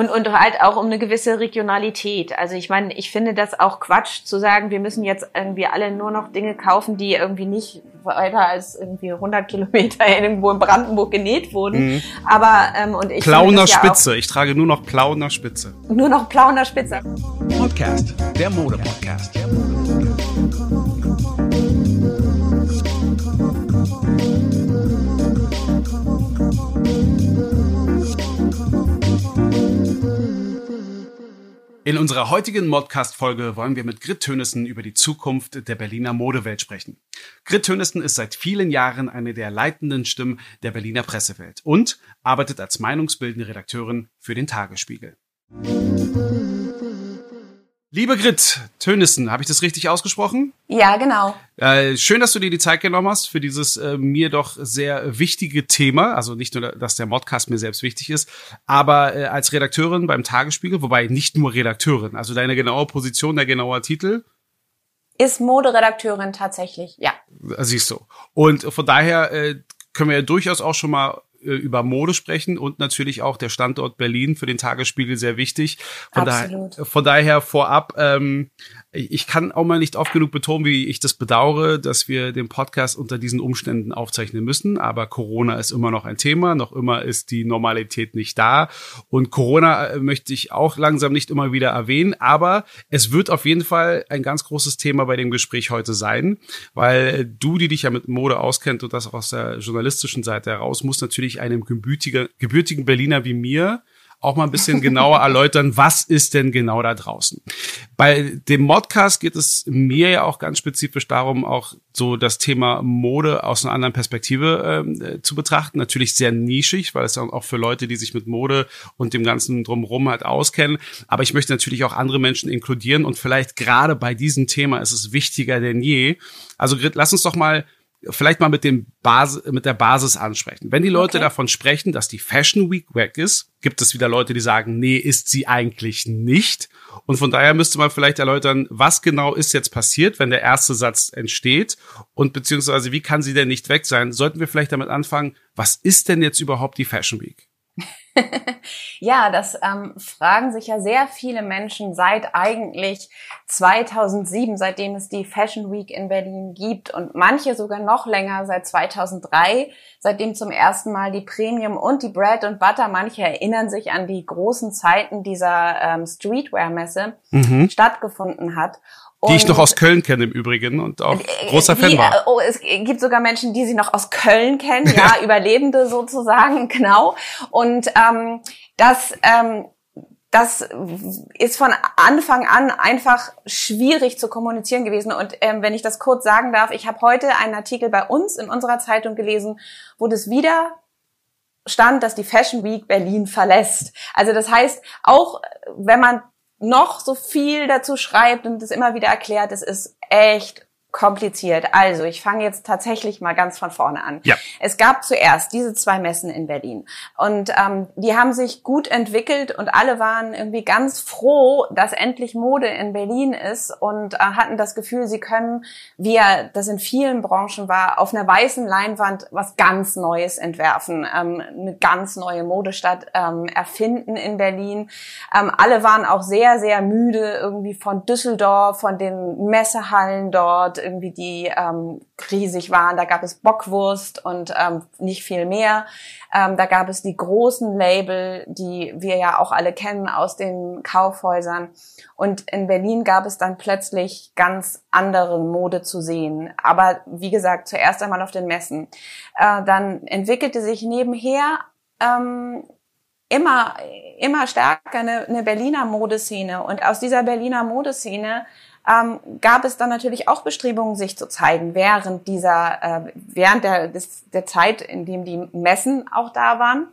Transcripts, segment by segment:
Und, und halt auch um eine gewisse Regionalität. Also ich meine, ich finde das auch Quatsch zu sagen, wir müssen jetzt irgendwie alle nur noch Dinge kaufen, die irgendwie nicht weiter als irgendwie 100 Kilometer irgendwo in Brandenburg genäht wurden. Mhm. Aber ähm, und ich Plauner Spitze. ich trage nur noch Plauner Spitze. Nur noch Plauner Spitze. Podcast, der Mode Podcast. Der Mode In unserer heutigen Modcast-Folge wollen wir mit Grit Tönissen über die Zukunft der Berliner Modewelt sprechen. Grit Tönissen ist seit vielen Jahren eine der leitenden Stimmen der Berliner Pressewelt und arbeitet als meinungsbildende Redakteurin für den Tagesspiegel. Liebe Grit Tönissen, habe ich das richtig ausgesprochen? Ja, genau. Äh, schön, dass du dir die Zeit genommen hast für dieses äh, mir doch sehr wichtige Thema. Also nicht nur, dass der Modcast mir selbst wichtig ist, aber äh, als Redakteurin beim Tagesspiegel, wobei nicht nur Redakteurin, also deine genaue Position, der genaue Titel. Ist Moderedakteurin tatsächlich, ja. Siehst du. Und von daher äh, können wir ja durchaus auch schon mal über Mode sprechen und natürlich auch der Standort Berlin für den Tagesspiegel sehr wichtig. Von, Absolut. daher, von daher vorab, ähm, ich kann auch mal nicht oft genug betonen, wie ich das bedauere, dass wir den Podcast unter diesen Umständen aufzeichnen müssen. Aber Corona ist immer noch ein Thema, noch immer ist die Normalität nicht da. Und Corona äh, möchte ich auch langsam nicht immer wieder erwähnen. Aber es wird auf jeden Fall ein ganz großes Thema bei dem Gespräch heute sein, weil du, die dich ja mit Mode auskennt und das auch aus der journalistischen Seite heraus, musst natürlich einem gebürtigen Berliner wie mir auch mal ein bisschen genauer erläutern, was ist denn genau da draußen. Bei dem Modcast geht es mir ja auch ganz spezifisch darum, auch so das Thema Mode aus einer anderen Perspektive ähm, äh, zu betrachten. Natürlich sehr nischig, weil es auch für Leute, die sich mit Mode und dem ganzen drumherum halt auskennen. Aber ich möchte natürlich auch andere Menschen inkludieren und vielleicht gerade bei diesem Thema ist es wichtiger denn je. Also Grit, lass uns doch mal vielleicht mal mit dem Basis, mit der Basis ansprechen. Wenn die Leute okay. davon sprechen, dass die Fashion Week weg ist, gibt es wieder Leute, die sagen, nee, ist sie eigentlich nicht. Und von daher müsste man vielleicht erläutern, was genau ist jetzt passiert, wenn der erste Satz entsteht und beziehungsweise wie kann sie denn nicht weg sein? Sollten wir vielleicht damit anfangen, was ist denn jetzt überhaupt die Fashion Week? ja, das ähm, fragen sich ja sehr viele Menschen seit eigentlich 2007, seitdem es die Fashion Week in Berlin gibt und manche sogar noch länger, seit 2003, seitdem zum ersten Mal die Premium und die Bread and Butter, manche erinnern sich an die großen Zeiten dieser ähm, Streetwear-Messe, mhm. stattgefunden hat. Die ich noch aus Köln kenne im Übrigen und auch äh, großer Fan war. Äh, oh, es gibt sogar Menschen, die sie noch aus Köln kennen, ja, Überlebende sozusagen, genau. Und ähm, das, ähm, das ist von Anfang an einfach schwierig zu kommunizieren gewesen. Und ähm, wenn ich das kurz sagen darf, ich habe heute einen Artikel bei uns in unserer Zeitung gelesen, wo das wieder stand, dass die Fashion Week Berlin verlässt. Also das heißt, auch wenn man noch so viel dazu schreibt und es immer wieder erklärt, es ist echt kompliziert. Also, ich fange jetzt tatsächlich mal ganz von vorne an. Ja. Es gab zuerst diese zwei Messen in Berlin und ähm, die haben sich gut entwickelt und alle waren irgendwie ganz froh, dass endlich Mode in Berlin ist und äh, hatten das Gefühl, sie können, wie ja das in vielen Branchen war, auf einer weißen Leinwand was ganz Neues entwerfen, ähm, eine ganz neue Modestadt ähm, erfinden in Berlin. Ähm, alle waren auch sehr, sehr müde irgendwie von Düsseldorf, von den Messehallen dort irgendwie die ähm, riesig waren. Da gab es Bockwurst und ähm, nicht viel mehr. Ähm, da gab es die großen Label, die wir ja auch alle kennen aus den Kaufhäusern. Und in Berlin gab es dann plötzlich ganz andere Mode zu sehen. Aber wie gesagt, zuerst einmal auf den Messen. Äh, dann entwickelte sich nebenher ähm, immer, immer stärker eine, eine Berliner Modeszene. Und aus dieser Berliner Modeszene ähm, gab es dann natürlich auch Bestrebungen, sich zu zeigen während dieser, äh, während der, des, der Zeit, in dem die Messen auch da waren.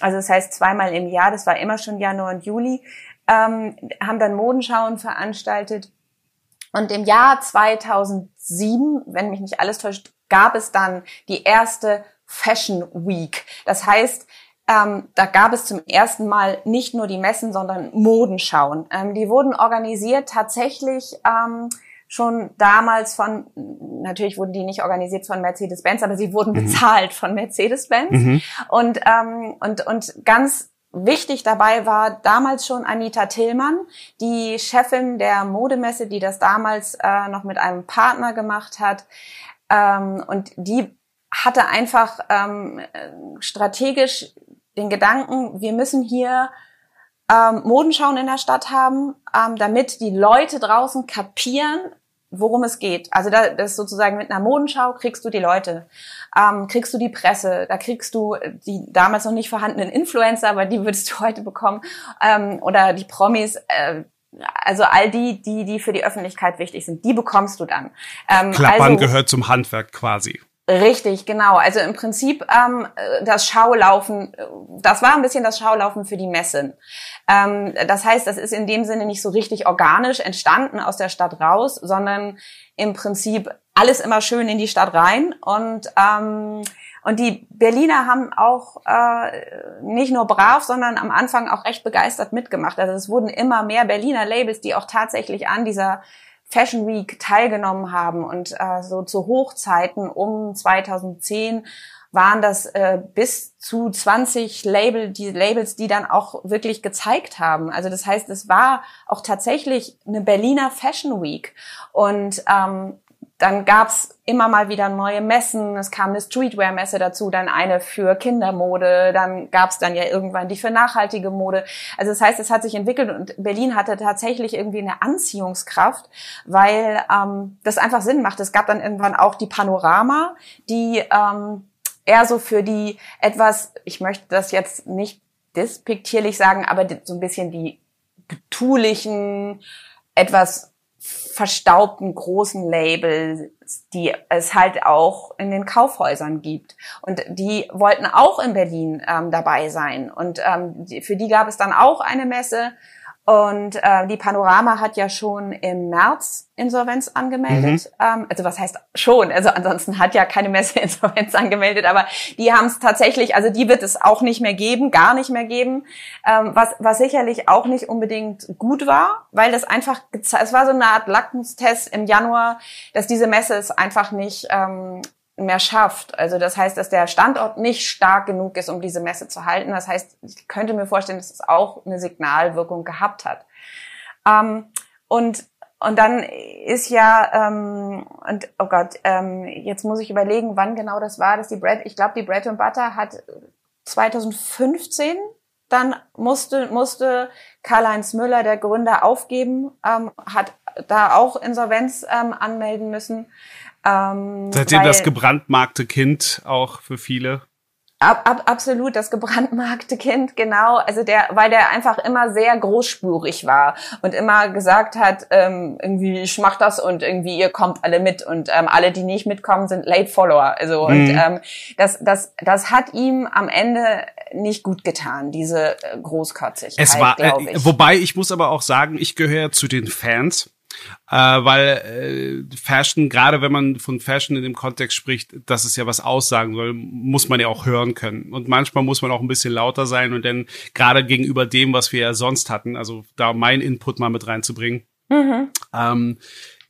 Also das heißt zweimal im Jahr, das war immer schon Januar und Juli, ähm, haben dann Modenschauen veranstaltet. Und im Jahr 2007, wenn mich nicht alles täuscht, gab es dann die erste Fashion Week. Das heißt, ähm, da gab es zum ersten Mal nicht nur die Messen, sondern Modenschauen. Ähm, die wurden organisiert tatsächlich ähm, schon damals von, natürlich wurden die nicht organisiert von Mercedes-Benz, aber sie wurden mhm. bezahlt von Mercedes-Benz. Mhm. Und, ähm, und, und ganz wichtig dabei war damals schon Anita Tillmann, die Chefin der Modemesse, die das damals äh, noch mit einem Partner gemacht hat. Ähm, und die hatte einfach ähm, strategisch den Gedanken, wir müssen hier ähm, Modenschauen in der Stadt haben, ähm, damit die Leute draußen kapieren, worum es geht. Also da, das sozusagen mit einer Modenschau kriegst du die Leute, ähm, kriegst du die Presse, da kriegst du die damals noch nicht vorhandenen Influencer, aber die würdest du heute bekommen, ähm, oder die Promis. Äh, also all die, die, die für die Öffentlichkeit wichtig sind, die bekommst du dann. Ähm, Klappern also, gehört zum Handwerk quasi. Richtig, genau. Also im Prinzip ähm, das Schaulaufen, das war ein bisschen das Schaulaufen für die Messen. Ähm, das heißt, das ist in dem Sinne nicht so richtig organisch entstanden aus der Stadt raus, sondern im Prinzip alles immer schön in die Stadt rein. Und ähm, und die Berliner haben auch äh, nicht nur brav, sondern am Anfang auch recht begeistert mitgemacht. Also es wurden immer mehr Berliner Labels, die auch tatsächlich an dieser Fashion Week teilgenommen haben. Und äh, so zu Hochzeiten um 2010 waren das äh, bis zu 20 Label, die Labels, die dann auch wirklich gezeigt haben. Also das heißt, es war auch tatsächlich eine Berliner Fashion Week. Und ähm, dann gab's immer mal wieder neue Messen. Es kam eine Streetwear-Messe dazu, dann eine für Kindermode. Dann gab's dann ja irgendwann die für nachhaltige Mode. Also das heißt, es hat sich entwickelt und Berlin hatte tatsächlich irgendwie eine Anziehungskraft, weil ähm, das einfach Sinn macht. Es gab dann irgendwann auch die Panorama, die ähm, eher so für die etwas, ich möchte das jetzt nicht despektierlich sagen, aber so ein bisschen die betulichen, etwas verstaubten großen Labels, die es halt auch in den Kaufhäusern gibt. Und die wollten auch in Berlin ähm, dabei sein. Und ähm, für die gab es dann auch eine Messe. Und äh, die Panorama hat ja schon im März Insolvenz angemeldet. Mhm. Ähm, also was heißt schon? Also ansonsten hat ja keine Messe Insolvenz angemeldet, aber die haben es tatsächlich, also die wird es auch nicht mehr geben, gar nicht mehr geben, ähm, was, was sicherlich auch nicht unbedingt gut war, weil das einfach, es war so eine Art Lackmustest im Januar, dass diese Messe es einfach nicht ähm, mehr schafft. Also das heißt, dass der Standort nicht stark genug ist, um diese Messe zu halten. Das heißt, ich könnte mir vorstellen, dass es auch eine Signalwirkung gehabt hat. Ähm, und und dann ist ja ähm, und oh Gott, ähm, jetzt muss ich überlegen, wann genau das war, dass die Bread. Ich glaube, die Bread and Butter hat 2015 dann musste musste Karl-Heinz Müller, der Gründer, aufgeben, ähm, hat da auch Insolvenz ähm, anmelden müssen. Ähm, Seitdem weil, das gebrandmarkte Kind auch für viele. Ab, ab, absolut, das gebrandmarkte Kind, genau. Also der, weil der einfach immer sehr großspurig war und immer gesagt hat, ähm, irgendwie ich mach das und irgendwie ihr kommt alle mit und ähm, alle, die nicht mitkommen, sind Late Follower. Also mhm. und ähm, das, das, das hat ihm am Ende nicht gut getan, diese äh, Großkotzigkeit. Es war, äh, wobei ich muss aber auch sagen, ich gehöre zu den Fans äh, weil äh, Fashion, gerade wenn man von Fashion in dem Kontext spricht, dass es ja was aussagen soll, muss man ja auch hören können. Und manchmal muss man auch ein bisschen lauter sein und dann gerade gegenüber dem, was wir ja sonst hatten, also da mein Input mal mit reinzubringen. Mhm. Ähm,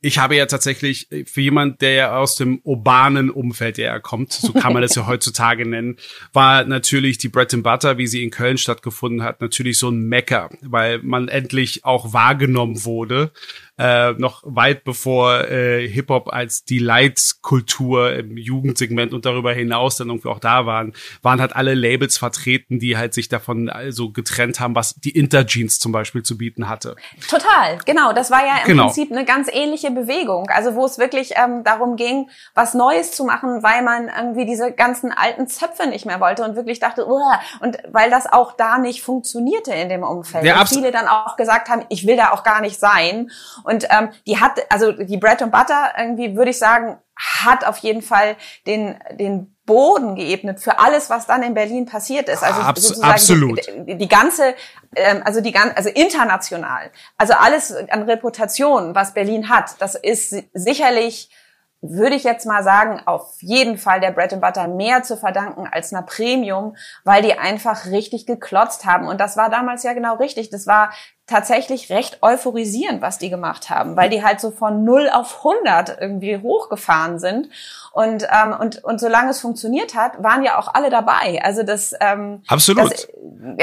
ich habe ja tatsächlich, äh, für jemand, der ja aus dem urbanen Umfeld ja kommt, so kann man das ja heutzutage nennen, war natürlich die Bread and Butter, wie sie in Köln stattgefunden hat, natürlich so ein Mecker, weil man endlich auch wahrgenommen wurde äh, noch weit bevor äh, Hip-Hop als die Leitkultur im Jugendsegment und darüber hinaus dann irgendwie auch da waren, waren halt alle Labels vertreten, die halt sich davon also getrennt haben, was die Interjeans zum Beispiel zu bieten hatte. Total, genau. Das war ja im genau. Prinzip eine ganz ähnliche Bewegung. Also wo es wirklich ähm, darum ging, was Neues zu machen, weil man irgendwie diese ganzen alten Zöpfe nicht mehr wollte und wirklich dachte, Uah! und weil das auch da nicht funktionierte in dem Umfeld. Ja, und viele dann auch gesagt haben, ich will da auch gar nicht sein. Und ähm, die hat, also die Bread and Butter irgendwie, würde ich sagen, hat auf jeden Fall den, den Boden geebnet für alles, was dann in Berlin passiert ist. Also Abs sozusagen absolut. Die, die ganze, ähm, also die ganze, also international, also alles an Reputation, was Berlin hat, das ist sicherlich würde ich jetzt mal sagen, auf jeden Fall der Bread and Butter mehr zu verdanken als einer Premium, weil die einfach richtig geklotzt haben. Und das war damals ja genau richtig. Das war tatsächlich recht euphorisierend, was die gemacht haben, weil die halt so von 0 auf 100 irgendwie hochgefahren sind. Und, ähm, und, und solange es funktioniert hat, waren ja auch alle dabei. Also das, ähm, Absolut. Das,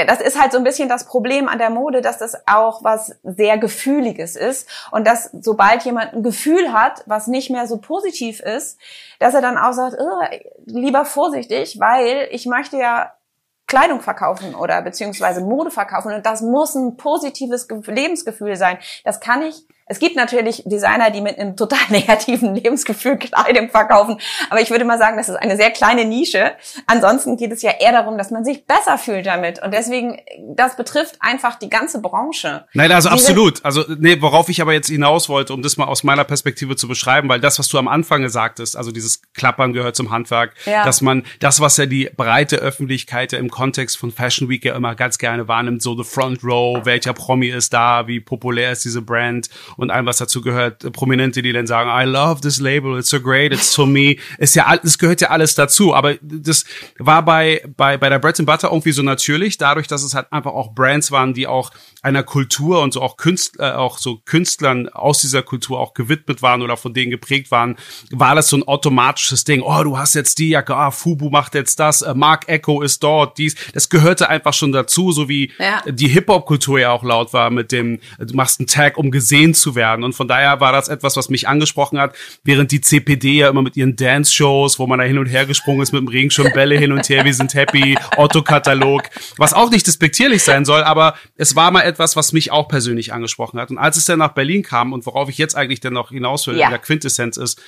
das ist halt so ein bisschen das Problem an der Mode, dass das auch was sehr Gefühliges ist. Und dass sobald jemand ein Gefühl hat, was nicht mehr so positiv ist, dass er dann auch sagt, oh, lieber vorsichtig, weil ich möchte ja Kleidung verkaufen oder beziehungsweise Mode verkaufen und das muss ein positives Lebensgefühl sein. Das kann ich es gibt natürlich Designer, die mit einem total negativen Lebensgefühl Kleidung verkaufen, aber ich würde mal sagen, das ist eine sehr kleine Nische. Ansonsten geht es ja eher darum, dass man sich besser fühlt damit und deswegen, das betrifft einfach die ganze Branche. Nein, also Diese absolut. Also nee, worauf ich aber jetzt hinaus wollte, um das mal aus meiner Perspektive zu beschreiben, weil das, was du am Anfang gesagt hast, also dieses Klappern gehört zum Handwerk, ja. dass man das, was ja die breite Öffentlichkeit ja im Kontext von Fashion Week ja immer ganz gerne wahrnimmt, so the front row, welcher Promi ist da, wie populär ist diese Brand und allem, was dazu gehört, Prominente, die dann sagen, I love this label, it's so great, it's to me, ist ja, das gehört ja alles dazu, aber das war bei, bei, bei der Bread and Butter irgendwie so natürlich, dadurch, dass es halt einfach auch Brands waren, die auch einer Kultur und so auch Künstler, äh, auch so Künstlern aus dieser Kultur auch gewidmet waren oder von denen geprägt waren, war das so ein automatisches Ding. Oh, du hast jetzt die Jacke, ah, Fubu macht jetzt das, äh, Mark Echo ist dort, dies. Das gehörte einfach schon dazu, so wie ja. die Hip-Hop-Kultur ja auch laut war mit dem, du machst einen Tag, um gesehen zu werden. Und von daher war das etwas, was mich angesprochen hat, während die CPD ja immer mit ihren Dance-Shows, wo man da hin und her gesprungen ist mit dem Regenschirm, Bälle hin und her, wir sind happy, Otto-Katalog, was auch nicht despektierlich sein soll, aber es war mal etwas, was mich auch persönlich angesprochen hat. Und als es dann nach Berlin kam und worauf ich jetzt eigentlich dann noch hinaus will, ja. in der Quintessenz ist,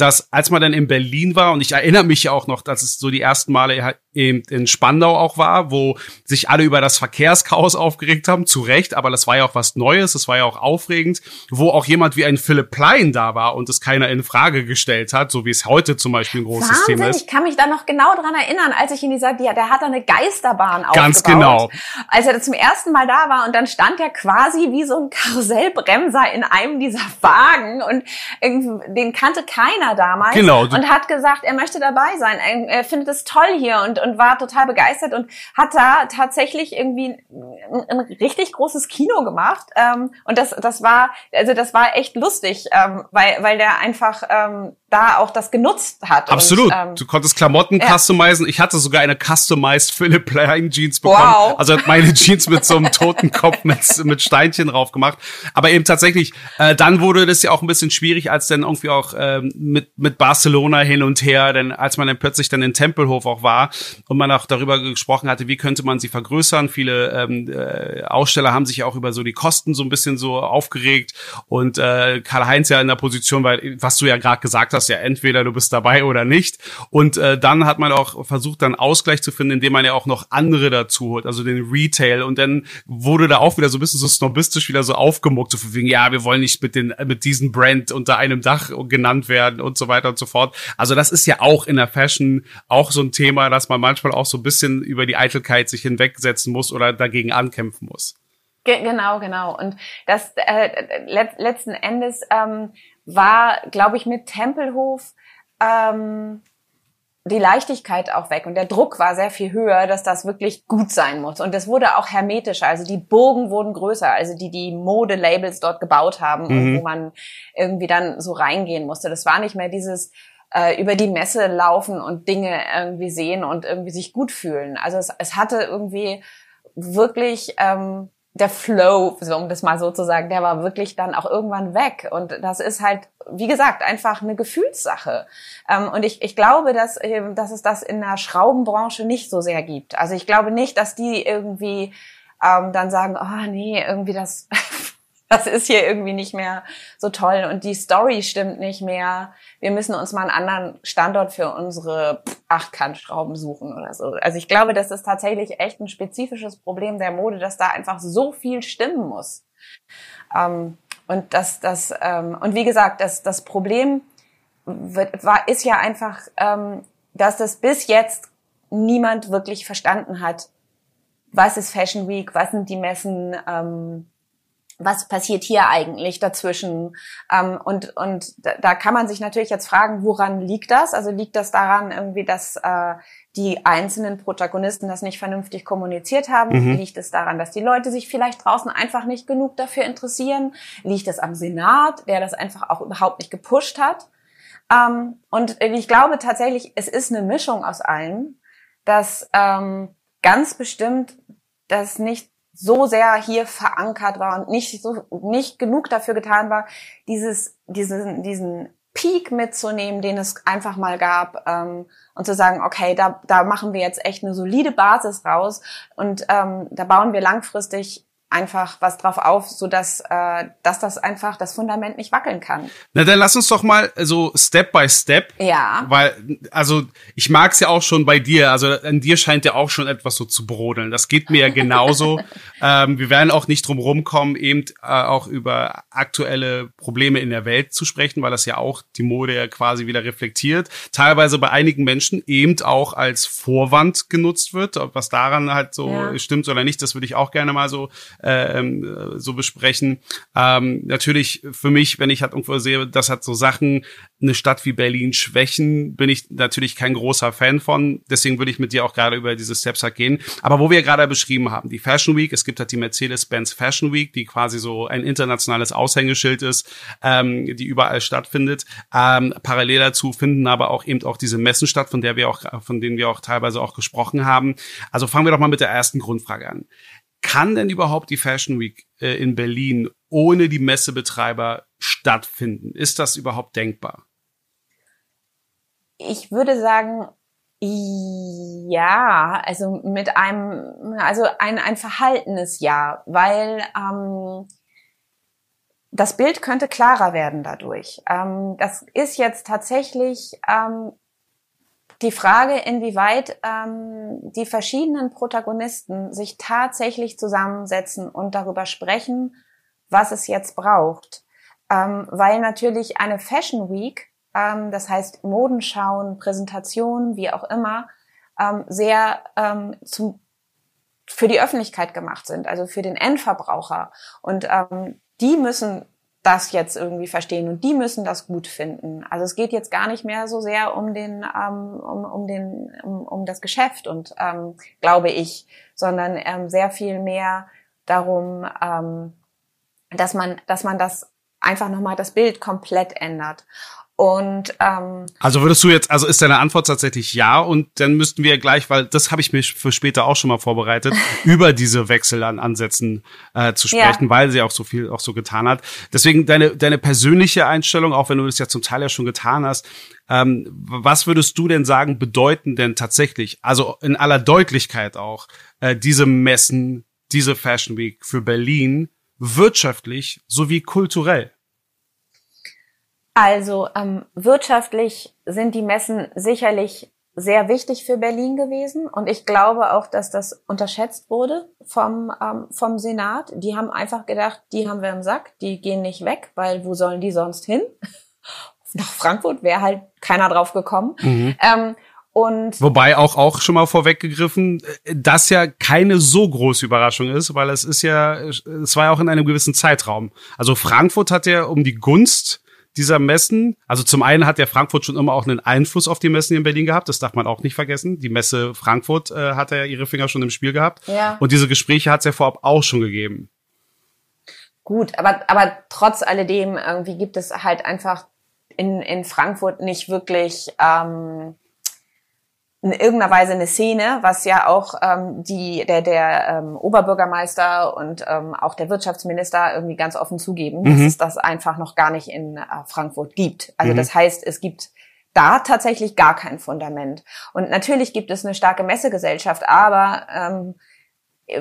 dass als man dann in Berlin war, und ich erinnere mich ja auch noch, dass es so die ersten Male eben in Spandau auch war, wo sich alle über das Verkehrschaos aufgeregt haben, zu Recht, aber das war ja auch was Neues, das war ja auch aufregend, wo auch jemand wie ein Philipp Plein da war und es keiner in Frage gestellt hat, so wie es heute zum Beispiel ein großes Wahnsinn, Thema ist. Ich kann mich da noch genau dran erinnern, als ich in dieser, der, der hat da eine Geisterbahn aufgebaut. Ganz genau. Als er zum ersten Mal da war und dann stand er quasi wie so ein Karussellbremser in einem dieser Wagen und den kannte keiner damals genau. und hat gesagt, er möchte dabei sein. Er, er findet es toll hier und, und war total begeistert und hat da tatsächlich irgendwie ein, ein richtig großes Kino gemacht. Ähm, und das, das war, also das war echt lustig, ähm, weil, weil der einfach ähm, da auch das genutzt hat. Absolut. Und, ähm, du konntest Klamotten ja. customizen. Ich hatte sogar eine customized Philip Plein Jeans bekommen. Wow. Also hat meine Jeans mit so einem Totenkopf mit, mit Steinchen drauf gemacht. Aber eben tatsächlich, äh, dann wurde das ja auch ein bisschen schwierig, als dann irgendwie auch ähm, mit, mit Barcelona hin und her, denn als man dann plötzlich dann in Tempelhof auch war und man auch darüber gesprochen hatte, wie könnte man sie vergrößern. Viele ähm, äh, Aussteller haben sich ja auch über so die Kosten so ein bisschen so aufgeregt und äh, Karl-Heinz ja in der Position, weil was du ja gerade gesagt hast, das ja entweder du bist dabei oder nicht. Und äh, dann hat man auch versucht, dann Ausgleich zu finden, indem man ja auch noch andere dazu holt, also den Retail. Und dann wurde da auch wieder so ein bisschen so snobistisch wieder so aufgemuckt, so von wegen, ja, wir wollen nicht mit den mit diesem Brand unter einem Dach genannt werden und so weiter und so fort. Also das ist ja auch in der Fashion auch so ein Thema, dass man manchmal auch so ein bisschen über die Eitelkeit sich hinwegsetzen muss oder dagegen ankämpfen muss. Genau, genau. Und das äh, let letzten Endes ähm, war, glaube ich, mit Tempelhof ähm, die Leichtigkeit auch weg und der Druck war sehr viel höher, dass das wirklich gut sein muss. Und es wurde auch hermetischer, also die Burgen wurden größer, also die die Modelabels dort gebaut haben mhm. und wo man irgendwie dann so reingehen musste. Das war nicht mehr dieses äh, über die Messe laufen und Dinge irgendwie sehen und irgendwie sich gut fühlen. Also es, es hatte irgendwie wirklich ähm, der Flow, so um das mal so zu sagen, der war wirklich dann auch irgendwann weg. Und das ist halt, wie gesagt, einfach eine Gefühlssache. Ähm, und ich, ich glaube, dass, dass es das in der Schraubenbranche nicht so sehr gibt. Also ich glaube nicht, dass die irgendwie ähm, dann sagen, oh nee, irgendwie das das ist hier irgendwie nicht mehr so toll und die Story stimmt nicht mehr. Wir müssen uns mal einen anderen Standort für unsere Achtkantschrauben suchen oder so. Also ich glaube, das ist tatsächlich echt ein spezifisches Problem der Mode, dass da einfach so viel stimmen muss. Ähm, und das, das, ähm, und wie gesagt, das, das Problem wird, war, ist ja einfach, ähm, dass das bis jetzt niemand wirklich verstanden hat. Was ist Fashion Week? Was sind die Messen? Ähm, was passiert hier eigentlich dazwischen? Ähm, und und da, da, kann man sich natürlich jetzt fragen, woran liegt das? Also liegt das daran irgendwie, dass äh, die einzelnen Protagonisten das nicht vernünftig kommuniziert haben? Mhm. Liegt es daran, dass die Leute sich vielleicht draußen einfach nicht genug dafür interessieren? Liegt es am Senat, der das einfach auch überhaupt nicht gepusht hat? Ähm, und ich glaube tatsächlich, es ist eine Mischung aus allem, dass ähm, ganz bestimmt das nicht so sehr hier verankert war und nicht so nicht genug dafür getan war, dieses diesen diesen Peak mitzunehmen, den es einfach mal gab ähm, und zu sagen, okay, da da machen wir jetzt echt eine solide Basis raus und ähm, da bauen wir langfristig einfach was drauf auf, so dass äh, dass das einfach das Fundament nicht wackeln kann. Na dann lass uns doch mal so Step by Step. Ja. Weil also ich mag's ja auch schon bei dir. Also an dir scheint ja auch schon etwas so zu brodeln. Das geht mir ja genauso. ähm, wir werden auch nicht drum rumkommen, eben äh, auch über aktuelle Probleme in der Welt zu sprechen, weil das ja auch die Mode ja quasi wieder reflektiert. Teilweise bei einigen Menschen eben auch als Vorwand genutzt wird. Ob was daran halt so ja. stimmt oder nicht, das würde ich auch gerne mal so äh, ähm, so besprechen. Ähm, natürlich für mich, wenn ich halt irgendwo sehe, das hat so Sachen, eine Stadt wie Berlin schwächen, bin ich natürlich kein großer Fan von. Deswegen würde ich mit dir auch gerade über diese Steps halt gehen. Aber wo wir gerade beschrieben haben, die Fashion Week, es gibt halt die Mercedes-Benz Fashion Week, die quasi so ein internationales Aushängeschild ist, ähm, die überall stattfindet. Ähm, parallel dazu finden aber auch eben auch diese Messen statt, von der wir auch, von denen wir auch teilweise auch gesprochen haben. Also fangen wir doch mal mit der ersten Grundfrage an. Kann denn überhaupt die Fashion Week äh, in Berlin ohne die Messebetreiber stattfinden? Ist das überhaupt denkbar? Ich würde sagen, ja, also mit einem, also ein, ein verhaltenes Ja, weil ähm, das Bild könnte klarer werden dadurch. Ähm, das ist jetzt tatsächlich ähm, die Frage, inwieweit ähm, die verschiedenen Protagonisten sich tatsächlich zusammensetzen und darüber sprechen, was es jetzt braucht. Ähm, weil natürlich eine Fashion Week, ähm, das heißt Modenschauen, Präsentationen, wie auch immer, ähm, sehr ähm, zum, für die Öffentlichkeit gemacht sind, also für den Endverbraucher. Und ähm, die müssen das jetzt irgendwie verstehen und die müssen das gut finden. Also es geht jetzt gar nicht mehr so sehr um den ähm, um, um den um, um das Geschäft und ähm, glaube ich, sondern ähm, sehr viel mehr darum, ähm, dass man dass man das einfach nochmal das Bild komplett ändert. Und ähm, also würdest du jetzt, also ist deine Antwort tatsächlich ja und dann müssten wir gleich, weil das habe ich mir für später auch schon mal vorbereitet, über diese Wechsel an Ansätzen äh, zu sprechen, ja. weil sie auch so viel auch so getan hat. Deswegen deine deine persönliche Einstellung, auch wenn du das ja zum Teil ja schon getan hast, ähm, was würdest du denn sagen bedeuten denn tatsächlich, also in aller Deutlichkeit auch äh, diese Messen, diese Fashion Week für Berlin wirtschaftlich sowie kulturell? Also ähm, wirtschaftlich sind die Messen sicherlich sehr wichtig für Berlin gewesen und ich glaube auch, dass das unterschätzt wurde vom ähm, vom Senat. Die haben einfach gedacht, die haben wir im Sack, die gehen nicht weg, weil wo sollen die sonst hin? Nach Frankfurt wäre halt keiner drauf gekommen. Mhm. Ähm, und Wobei auch auch schon mal vorweggegriffen, das ja keine so große Überraschung ist, weil es ist ja, es war ja auch in einem gewissen Zeitraum. Also Frankfurt hat ja um die Gunst dieser Messen. Also zum einen hat ja Frankfurt schon immer auch einen Einfluss auf die Messen in Berlin gehabt. Das darf man auch nicht vergessen. Die Messe Frankfurt äh, hat ja ihre Finger schon im Spiel gehabt. Ja. Und diese Gespräche hat es ja vorab auch schon gegeben. Gut, aber, aber trotz alledem irgendwie gibt es halt einfach in, in Frankfurt nicht wirklich ähm, in irgendeiner Weise eine Szene, was ja auch ähm, die der der ähm, Oberbürgermeister und ähm, auch der Wirtschaftsminister irgendwie ganz offen zugeben, mhm. dass es das einfach noch gar nicht in äh, Frankfurt gibt. Also mhm. das heißt, es gibt da tatsächlich gar kein Fundament. Und natürlich gibt es eine starke Messegesellschaft, aber ähm,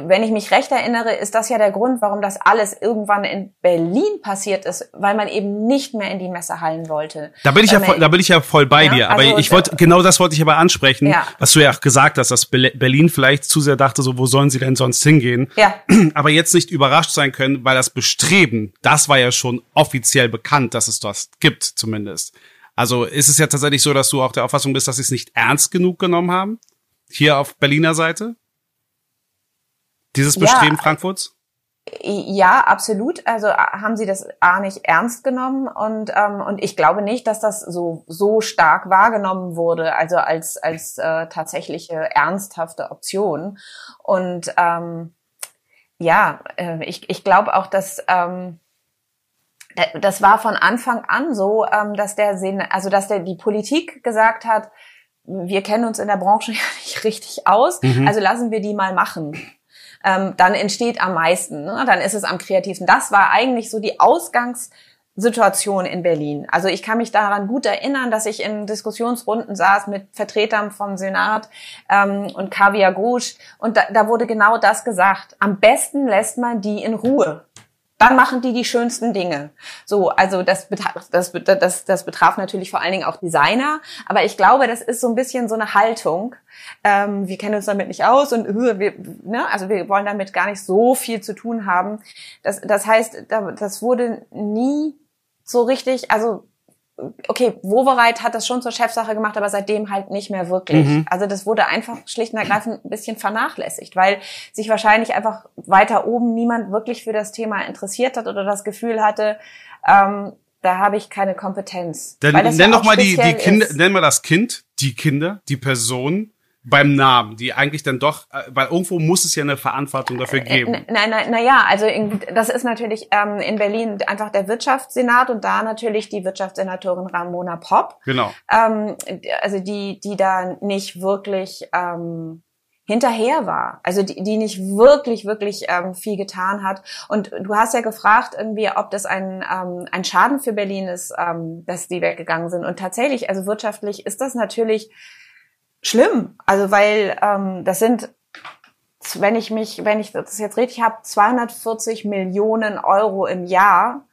wenn ich mich recht erinnere, ist das ja der Grund, warum das alles irgendwann in Berlin passiert ist, weil man eben nicht mehr in die Messehallen wollte. Da bin ich ja, voll, da bin ich ja voll bei ja, dir. Aber also, ich wollte genau das wollte ich aber ansprechen, ja. was du ja auch gesagt hast, dass Berlin vielleicht zu sehr dachte, so wo sollen sie denn sonst hingehen? Ja. Aber jetzt nicht überrascht sein können, weil das Bestreben, das war ja schon offiziell bekannt, dass es das gibt, zumindest. Also ist es ja tatsächlich so, dass du auch der Auffassung bist, dass sie es nicht ernst genug genommen haben? Hier auf Berliner Seite? Dieses Bestreben ja, Frankfurts? Ja, absolut. Also haben sie das A nicht ernst genommen und ähm, und ich glaube nicht, dass das so so stark wahrgenommen wurde, also als als äh, tatsächliche ernsthafte Option. Und ähm, ja, äh, ich ich glaube auch, dass ähm, das war von Anfang an so, ähm, dass der Sinn, also dass der die Politik gesagt hat, wir kennen uns in der Branche ja nicht richtig aus, mhm. also lassen wir die mal machen ähm, dann entsteht am meisten, ne? dann ist es am kreativsten. Das war eigentlich so die Ausgangssituation in Berlin. Also ich kann mich daran gut erinnern, dass ich in Diskussionsrunden saß mit Vertretern vom Senat ähm, und Kaviar Gouche und da, da wurde genau das gesagt. Am besten lässt man die in Ruhe dann machen die die schönsten Dinge. So, also das, das, das, das betraf natürlich vor allen Dingen auch Designer, aber ich glaube, das ist so ein bisschen so eine Haltung. Ähm, wir kennen uns damit nicht aus und äh, wir, ne, also wir wollen damit gar nicht so viel zu tun haben. Das, das heißt, das wurde nie so richtig, also okay, Wovereit hat das schon zur Chefsache gemacht, aber seitdem halt nicht mehr wirklich. Mhm. Also das wurde einfach schlicht und ergreifend ein bisschen vernachlässigt, weil sich wahrscheinlich einfach weiter oben niemand wirklich für das Thema interessiert hat oder das Gefühl hatte, ähm, da habe ich keine Kompetenz. Dann nenn ja doch mal die, die Kinder, nenn mal das Kind, die Kinder, die Person, beim Namen, die eigentlich dann doch, äh, weil irgendwo muss es ja eine Verantwortung dafür äh, geben. Nein, nein, na ja, also das ist natürlich ähm, in Berlin einfach der Wirtschaftssenat und da natürlich die Wirtschaftssenatorin Ramona Popp. Genau. Ähm, also die, die da nicht wirklich ähm, hinterher war, also die, die nicht wirklich, wirklich ähm, viel getan hat. Und du hast ja gefragt irgendwie, ob das ein, ähm, ein Schaden für Berlin ist, ähm, dass die weggegangen sind. Und tatsächlich, also wirtschaftlich ist das natürlich schlimm. Also weil ähm, das sind, wenn ich mich, wenn ich das jetzt richtig habe, 240 Millionen Euro im Jahr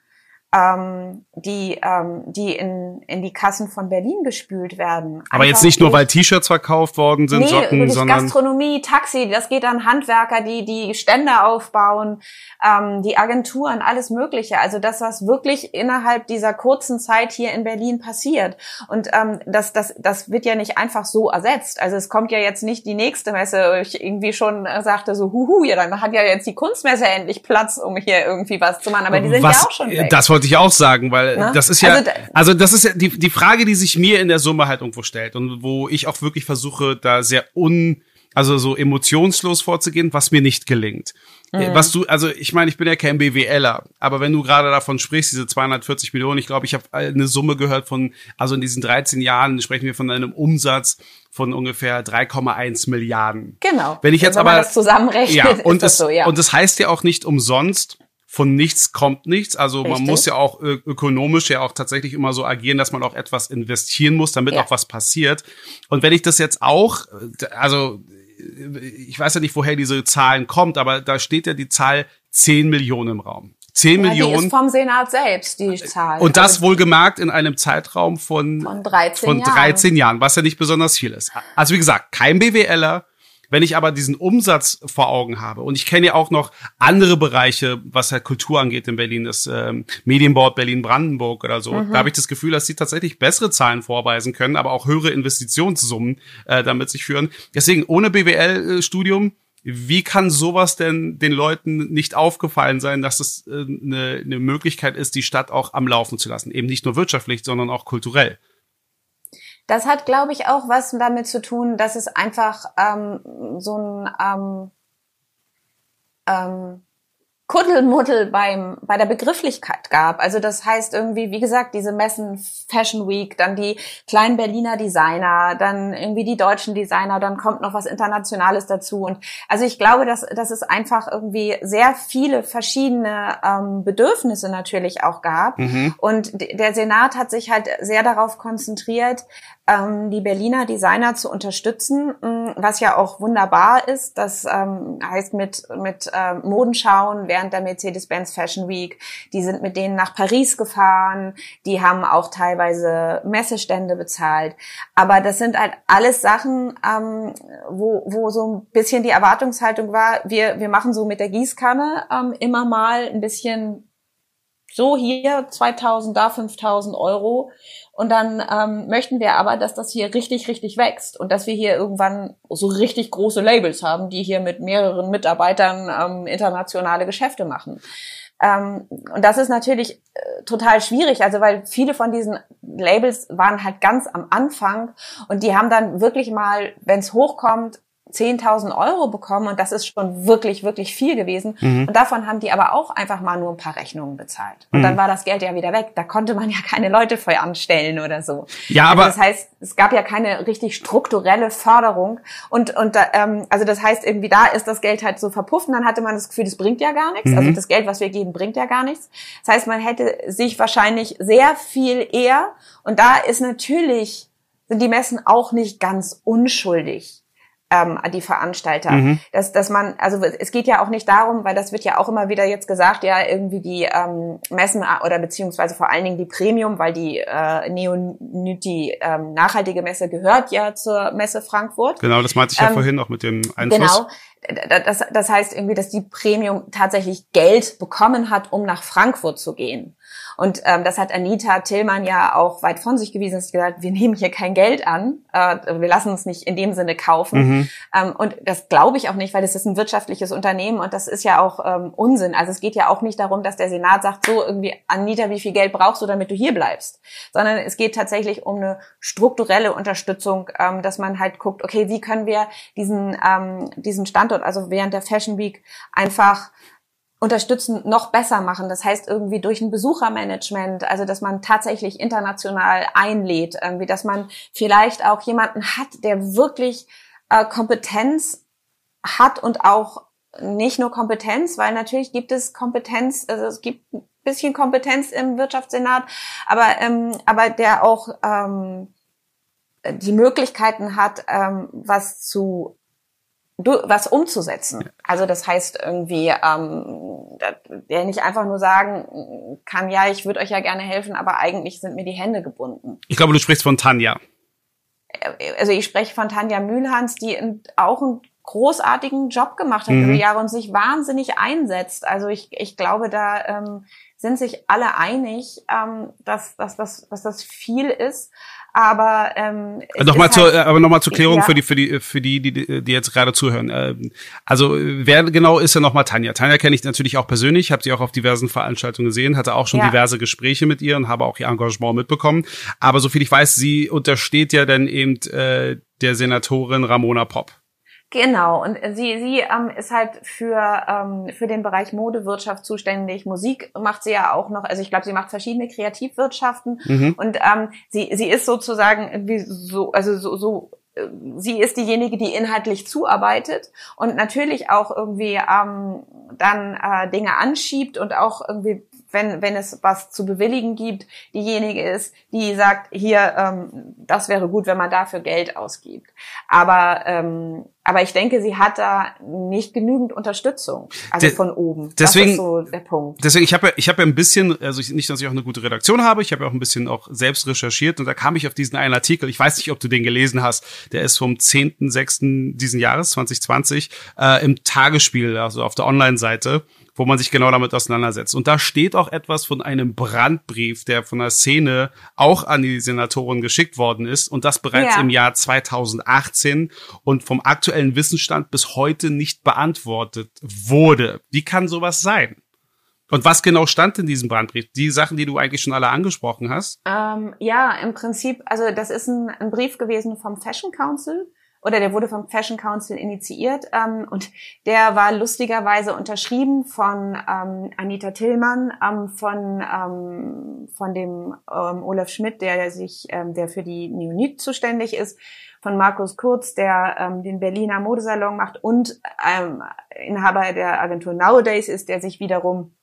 ähm, die, ähm, die in, in die Kassen von Berlin gespült werden. Aber Einfach jetzt nicht nur, weil T-Shirts verkauft worden sind, nee, Socken, sondern Gastronomie, Taxi, das geht an Handwerker, die die Stände aufbauen, ähm, die Agenturen, alles Mögliche. Also das, was wirklich innerhalb dieser kurzen Zeit hier in Berlin passiert. Und ähm, das, das, das wird ja nicht einfach so ersetzt. Also es kommt ja jetzt nicht die nächste Messe, wo ich irgendwie schon sagte so, huhu, ja, dann hat ja jetzt die Kunstmesse endlich Platz, um hier irgendwie was zu machen. Aber die sind was, ja auch schon weg. Das wollte ich auch sagen, weil Na? das ist ja, also, also das ist ja die, die Frage, die sich mir in der Summe halt irgendwo stellt und wo ich auch wirklich versuche, da sehr un, also so emotionslos vorzugehen, was mir nicht gelingt. Mhm. Was du, also ich meine, ich bin ja kein BWLer, aber wenn du gerade davon sprichst, diese 240 Millionen, ich glaube, ich habe eine Summe gehört von, also in diesen 13 Jahren sprechen wir von einem Umsatz von ungefähr 3,1 Milliarden. Genau. Wenn ich jetzt wenn aber das zusammenrechnet, ja, und das, so, ja. und das heißt ja auch nicht umsonst, von nichts kommt nichts. Also Richtig. man muss ja auch ökonomisch ja auch tatsächlich immer so agieren, dass man auch etwas investieren muss, damit ja. auch was passiert. Und wenn ich das jetzt auch, also ich weiß ja nicht, woher diese Zahlen kommt, aber da steht ja die Zahl 10 Millionen im Raum. 10 ja, Millionen. Die ist vom Senat selbst, die Zahl. Und das also wohlgemerkt in einem Zeitraum von, von 13, von 13 Jahren. Jahren, was ja nicht besonders viel ist. Also wie gesagt, kein BWLer, wenn ich aber diesen Umsatz vor Augen habe und ich kenne ja auch noch andere Bereiche, was halt Kultur angeht in Berlin, das ähm, Medienboard Berlin-Brandenburg oder so, mhm. da habe ich das Gefühl, dass sie tatsächlich bessere Zahlen vorweisen können, aber auch höhere Investitionssummen äh, damit sich führen. Deswegen ohne BWL-Studium wie kann sowas denn den Leuten nicht aufgefallen sein, dass es äh, eine, eine Möglichkeit ist, die Stadt auch am Laufen zu lassen? Eben nicht nur wirtschaftlich, sondern auch kulturell. Das hat, glaube ich, auch was damit zu tun, dass es einfach ähm, so ein ähm, ähm, Kuddelmuddel beim, bei der Begrifflichkeit gab. Also das heißt irgendwie, wie gesagt, diese Messen Fashion Week, dann die kleinen Berliner Designer, dann irgendwie die deutschen Designer, dann kommt noch was Internationales dazu. Und also ich glaube, dass, dass es einfach irgendwie sehr viele verschiedene ähm, Bedürfnisse natürlich auch gab. Mhm. Und der Senat hat sich halt sehr darauf konzentriert, die Berliner Designer zu unterstützen, mm, was ja auch wunderbar ist. Das ähm, heißt mit, mit äh, Modenschauen während der Mercedes-Benz Fashion Week. Die sind mit denen nach Paris gefahren. Die haben auch teilweise Messestände bezahlt. Aber das sind halt alles Sachen, ähm, wo, wo so ein bisschen die Erwartungshaltung war, wir, wir machen so mit der Gießkanne ähm, immer mal ein bisschen so hier 2000, da 5000 Euro. Und dann ähm, möchten wir aber, dass das hier richtig, richtig wächst und dass wir hier irgendwann so richtig große Labels haben, die hier mit mehreren Mitarbeitern ähm, internationale Geschäfte machen. Ähm, und das ist natürlich äh, total schwierig, also weil viele von diesen Labels waren halt ganz am Anfang und die haben dann wirklich mal, wenn es hochkommt, 10.000 Euro bekommen und das ist schon wirklich, wirklich viel gewesen. Mhm. Und davon haben die aber auch einfach mal nur ein paar Rechnungen bezahlt. Und mhm. dann war das Geld ja wieder weg. Da konnte man ja keine Leute für anstellen oder so. Ja, also aber das heißt, es gab ja keine richtig strukturelle Förderung und und ähm, also das heißt irgendwie da ist das Geld halt so verpufft und dann hatte man das Gefühl, das bringt ja gar nichts. Also mhm. Also das Geld, was wir geben, bringt ja gar nichts. Das heißt, man hätte sich wahrscheinlich sehr viel eher und da ist natürlich sind die Messen auch nicht ganz unschuldig ähm, die Veranstalter. Mhm. Dass, dass man, also es geht ja auch nicht darum, weil das wird ja auch immer wieder jetzt gesagt, ja, irgendwie die ähm, Messen oder beziehungsweise vor allen Dingen die Premium, weil die äh, Neonyti ähm, nachhaltige Messe gehört ja zur Messe Frankfurt. Genau, das meinte ich ja ähm, vorhin auch mit dem Einfluss. Genau. Das, das heißt irgendwie, dass die Premium tatsächlich Geld bekommen hat, um nach Frankfurt zu gehen. Und ähm, das hat Anita Tillmann ja auch weit von sich gewiesen. Sie hat gesagt, wir nehmen hier kein Geld an, äh, wir lassen uns nicht in dem Sinne kaufen. Mhm. Ähm, und das glaube ich auch nicht, weil es ist ein wirtschaftliches Unternehmen und das ist ja auch ähm, Unsinn. Also es geht ja auch nicht darum, dass der Senat sagt, so irgendwie, Anita, wie viel Geld brauchst du, damit du hier bleibst? Sondern es geht tatsächlich um eine strukturelle Unterstützung, ähm, dass man halt guckt, okay, wie können wir diesen, ähm, diesen Standort, also während der Fashion Week, einfach unterstützen, noch besser machen. Das heißt irgendwie durch ein Besuchermanagement, also dass man tatsächlich international einlädt, irgendwie, dass man vielleicht auch jemanden hat, der wirklich äh, Kompetenz hat und auch nicht nur Kompetenz, weil natürlich gibt es Kompetenz, also es gibt ein bisschen Kompetenz im Wirtschaftssenat, aber ähm, aber der auch ähm, die Möglichkeiten hat, ähm, was zu was umzusetzen. Also das heißt irgendwie, ähm, der nicht einfach nur sagen kann, ja, ich würde euch ja gerne helfen, aber eigentlich sind mir die Hände gebunden. Ich glaube, du sprichst von Tanja. Äh, also ich spreche von Tanja Mühlhans, die auch einen großartigen Job gemacht hat mhm. über Jahre und sich wahnsinnig einsetzt. Also ich, ich glaube, da ähm, sind sich alle einig, ähm, dass, dass, dass, dass das viel ist. Aber ähm, nochmal zur, halt, aber nochmal zur Klärung ja. für die für die für die die die jetzt gerade zuhören. Ähm, also wer genau ist ja nochmal Tanja? Tanja kenne ich natürlich auch persönlich, habe sie auch auf diversen Veranstaltungen gesehen, hatte auch schon ja. diverse Gespräche mit ihr und habe auch ihr Engagement mitbekommen. Aber soviel ich weiß, sie untersteht ja dann eben äh, der Senatorin Ramona Popp. Genau, und sie, sie ähm, ist halt für, ähm, für den Bereich Modewirtschaft zuständig. Musik macht sie ja auch noch, also ich glaube, sie macht verschiedene Kreativwirtschaften mhm. und ähm, sie, sie ist sozusagen wie so, also so, so äh, sie ist diejenige, die inhaltlich zuarbeitet und natürlich auch irgendwie ähm, dann äh, Dinge anschiebt und auch irgendwie wenn, wenn es was zu bewilligen gibt, diejenige ist, die sagt, hier, ähm, das wäre gut, wenn man dafür Geld ausgibt. Aber, ähm, aber ich denke, sie hat da nicht genügend Unterstützung, also De von oben. Deswegen, das ist so der Punkt. Deswegen, ich habe ja, ich habe ja ein bisschen, also ich, nicht, dass ich auch eine gute Redaktion habe, ich habe ja auch ein bisschen auch selbst recherchiert und da kam ich auf diesen einen Artikel, ich weiß nicht, ob du den gelesen hast, der ist vom 10.06. diesen Jahres, 2020, äh, im Tagesspiel, also auf der Online-Seite wo man sich genau damit auseinandersetzt. Und da steht auch etwas von einem Brandbrief, der von der Szene auch an die Senatoren geschickt worden ist und das bereits ja. im Jahr 2018 und vom aktuellen Wissensstand bis heute nicht beantwortet wurde. Wie kann sowas sein? Und was genau stand in diesem Brandbrief? Die Sachen, die du eigentlich schon alle angesprochen hast? Ähm, ja, im Prinzip, also das ist ein, ein Brief gewesen vom Fashion Council oder der wurde vom Fashion Council initiiert ähm, und der war lustigerweise unterschrieben von ähm, Anita Tillmann, ähm, von ähm, von dem ähm, Olaf Schmidt, der sich ähm, der für die Neonit zuständig ist, von Markus Kurz, der ähm, den Berliner Modesalon macht und ähm, Inhaber der Agentur Nowadays ist, der sich wiederum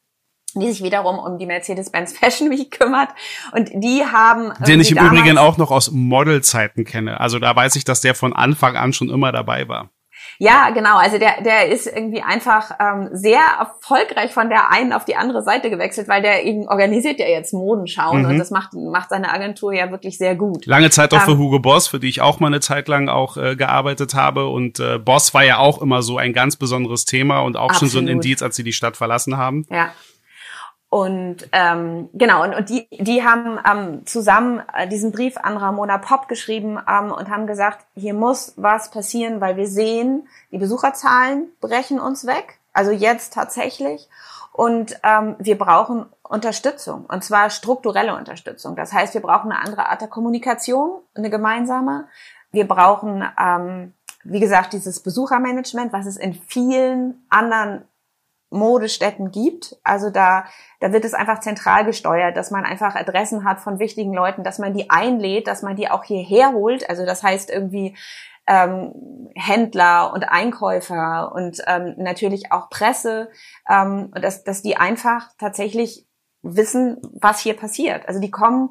die sich wiederum um die Mercedes-Benz Fashion Week kümmert. Und die haben. Den ich im Übrigen auch noch aus Modelzeiten kenne. Also da weiß ich, dass der von Anfang an schon immer dabei war. Ja, genau. Also der, der ist irgendwie einfach ähm, sehr erfolgreich von der einen auf die andere Seite gewechselt, weil der eben organisiert ja jetzt Modenschauen mhm. und das macht, macht seine Agentur ja wirklich sehr gut. Lange Zeit auch ähm, für Hugo Boss, für die ich auch mal eine Zeit lang auch äh, gearbeitet habe. Und äh, Boss war ja auch immer so ein ganz besonderes Thema und auch absolut. schon so ein Indiz, als sie die Stadt verlassen haben. Ja. Und ähm, genau, und, und die, die haben ähm, zusammen äh, diesen Brief an Ramona Pop geschrieben ähm, und haben gesagt, hier muss was passieren, weil wir sehen, die Besucherzahlen brechen uns weg, also jetzt tatsächlich. Und ähm, wir brauchen Unterstützung, und zwar strukturelle Unterstützung. Das heißt, wir brauchen eine andere Art der Kommunikation, eine gemeinsame. Wir brauchen, ähm, wie gesagt, dieses Besuchermanagement, was es in vielen anderen Modestätten gibt. Also da, da wird es einfach zentral gesteuert, dass man einfach Adressen hat von wichtigen Leuten, dass man die einlädt, dass man die auch hierher holt. Also das heißt irgendwie ähm, Händler und Einkäufer und ähm, natürlich auch Presse, ähm, dass, dass die einfach tatsächlich wissen, was hier passiert. Also die kommen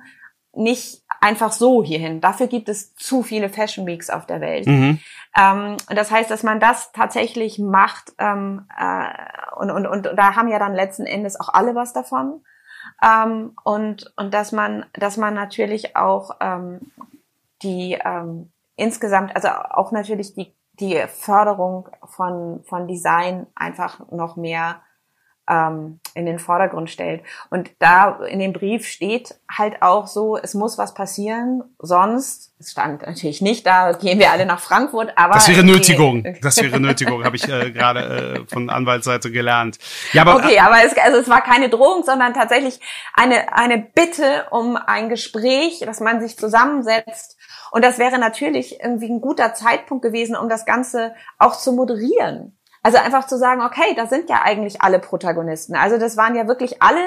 nicht einfach so hierhin. Dafür gibt es zu viele Fashion Weeks auf der Welt. Mhm. Ähm, das heißt, dass man das tatsächlich macht ähm, äh, und, und, und da haben ja dann letzten Endes auch alle was davon. Ähm, und, und dass man, dass man natürlich auch ähm, die ähm, insgesamt, also auch natürlich die, die Förderung von, von Design einfach noch mehr ähm, in den Vordergrund stellt. Und da in dem Brief steht halt auch so, es muss was passieren, sonst, es stand natürlich nicht, da gehen wir alle nach Frankfurt, aber. Das wäre Nötigung. Das wäre Nötigung, habe ich äh, gerade äh, von Anwaltsseite gelernt. Ja, aber, okay, aber es, also es war keine Drohung, sondern tatsächlich eine, eine Bitte um ein Gespräch, dass man sich zusammensetzt. Und das wäre natürlich irgendwie ein guter Zeitpunkt gewesen, um das Ganze auch zu moderieren. Also einfach zu sagen, okay, da sind ja eigentlich alle Protagonisten. Also das waren ja wirklich alle,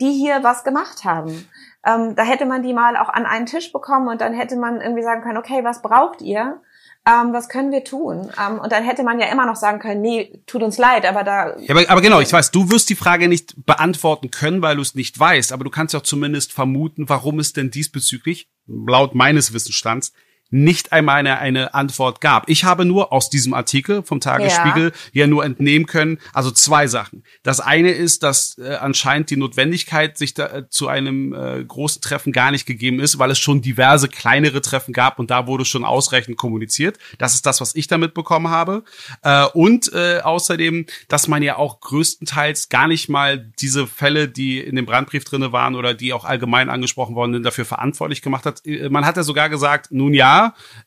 die hier was gemacht haben. Ähm, da hätte man die mal auch an einen Tisch bekommen und dann hätte man irgendwie sagen können, okay, was braucht ihr? Ähm, was können wir tun? Ähm, und dann hätte man ja immer noch sagen können, nee, tut uns leid, aber da. Ja, aber, aber genau, ich weiß, du wirst die Frage nicht beantworten können, weil du es nicht weißt, aber du kannst ja zumindest vermuten, warum es denn diesbezüglich, laut meines Wissensstands, nicht einmal eine, eine Antwort gab. Ich habe nur aus diesem Artikel vom Tagesspiegel ja, ja nur entnehmen können, also zwei Sachen. Das eine ist, dass äh, anscheinend die Notwendigkeit, sich da äh, zu einem äh, großen Treffen gar nicht gegeben ist, weil es schon diverse kleinere Treffen gab und da wurde schon ausreichend kommuniziert. Das ist das, was ich damit bekommen habe. Äh, und äh, außerdem, dass man ja auch größtenteils gar nicht mal diese Fälle, die in dem Brandbrief drinne waren oder die auch allgemein angesprochen worden sind, dafür verantwortlich gemacht hat. Äh, man hat ja sogar gesagt, nun ja,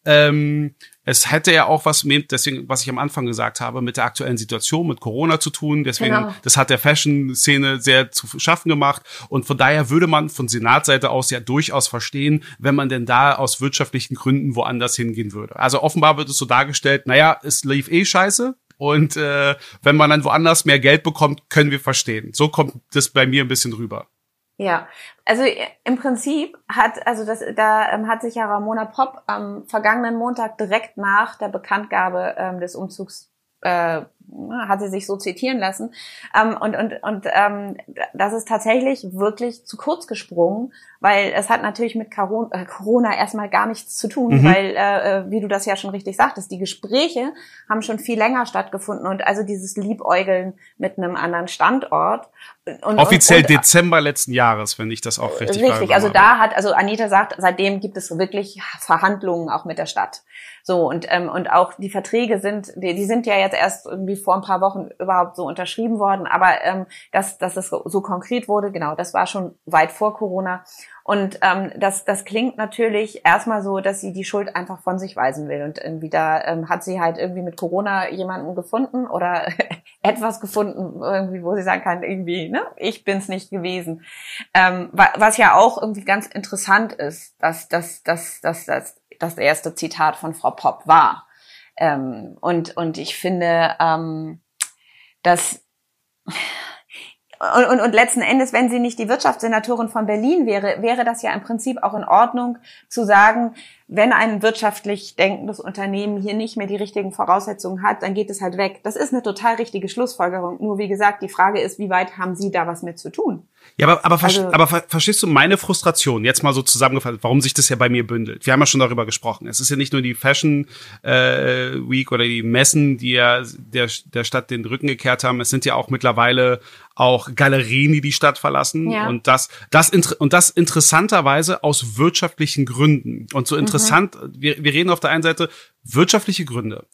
ähm, es hätte ja auch was mit, deswegen, was ich am Anfang gesagt habe, mit der aktuellen Situation, mit Corona zu tun. Deswegen, genau. das hat der Fashion-Szene sehr zu schaffen gemacht. Und von daher würde man von Senatsseite aus ja durchaus verstehen, wenn man denn da aus wirtschaftlichen Gründen woanders hingehen würde. Also offenbar wird es so dargestellt, naja, es lief eh scheiße. Und äh, wenn man dann woanders mehr Geld bekommt, können wir verstehen. So kommt das bei mir ein bisschen rüber. Ja, also im Prinzip hat, also das, da ähm, hat sich ja Ramona Pop am vergangenen Montag direkt nach der Bekanntgabe ähm, des Umzugs äh, hat sie sich so zitieren lassen. Ähm, und und, und ähm, das ist tatsächlich wirklich zu kurz gesprungen, weil es hat natürlich mit Corona, äh, Corona erstmal gar nichts zu tun, mhm. weil, äh, äh, wie du das ja schon richtig sagtest, die Gespräche haben schon viel länger stattgefunden und also dieses Liebäugeln mit einem anderen Standort. Und, Offiziell und, und, Dezember letzten Jahres, wenn ich das auch richtig Richtig, also da hat, also Anita sagt, seitdem gibt es wirklich Verhandlungen auch mit der Stadt. So, und, ähm, und auch die Verträge sind, die, die sind ja jetzt erst irgendwie vor ein paar Wochen überhaupt so unterschrieben worden, aber ähm, dass, dass es so, so konkret wurde, genau, das war schon weit vor Corona. Und ähm, das, das klingt natürlich erstmal so, dass sie die Schuld einfach von sich weisen will. Und irgendwie da ähm, hat sie halt irgendwie mit Corona jemanden gefunden oder etwas gefunden, irgendwie, wo sie sagen kann, irgendwie, ne, ich bin's nicht gewesen. Ähm, was ja auch irgendwie ganz interessant ist, dass, dass, dass, dass, dass das erste Zitat von Frau Popp war. Ähm, und, und ich finde, ähm, dass und, und, und letzten Endes, wenn sie nicht die Wirtschaftssenatorin von Berlin wäre, wäre das ja im Prinzip auch in Ordnung zu sagen, wenn ein wirtschaftlich denkendes Unternehmen hier nicht mehr die richtigen Voraussetzungen hat, dann geht es halt weg. Das ist eine total richtige Schlussfolgerung. Nur wie gesagt, die Frage ist, wie weit haben Sie da was mit zu tun? Ja, aber, aber, also, aber verstehst du meine Frustration, jetzt mal so zusammengefasst, warum sich das ja bei mir bündelt? Wir haben ja schon darüber gesprochen. Es ist ja nicht nur die Fashion äh, Week oder die Messen, die ja der, der Stadt den Rücken gekehrt haben. Es sind ja auch mittlerweile auch Galerien, die die Stadt verlassen. Ja. Und das, das, und das interessanterweise aus wirtschaftlichen Gründen. Und so interessant interessant. Wir, wir reden auf der einen Seite wirtschaftliche Gründe.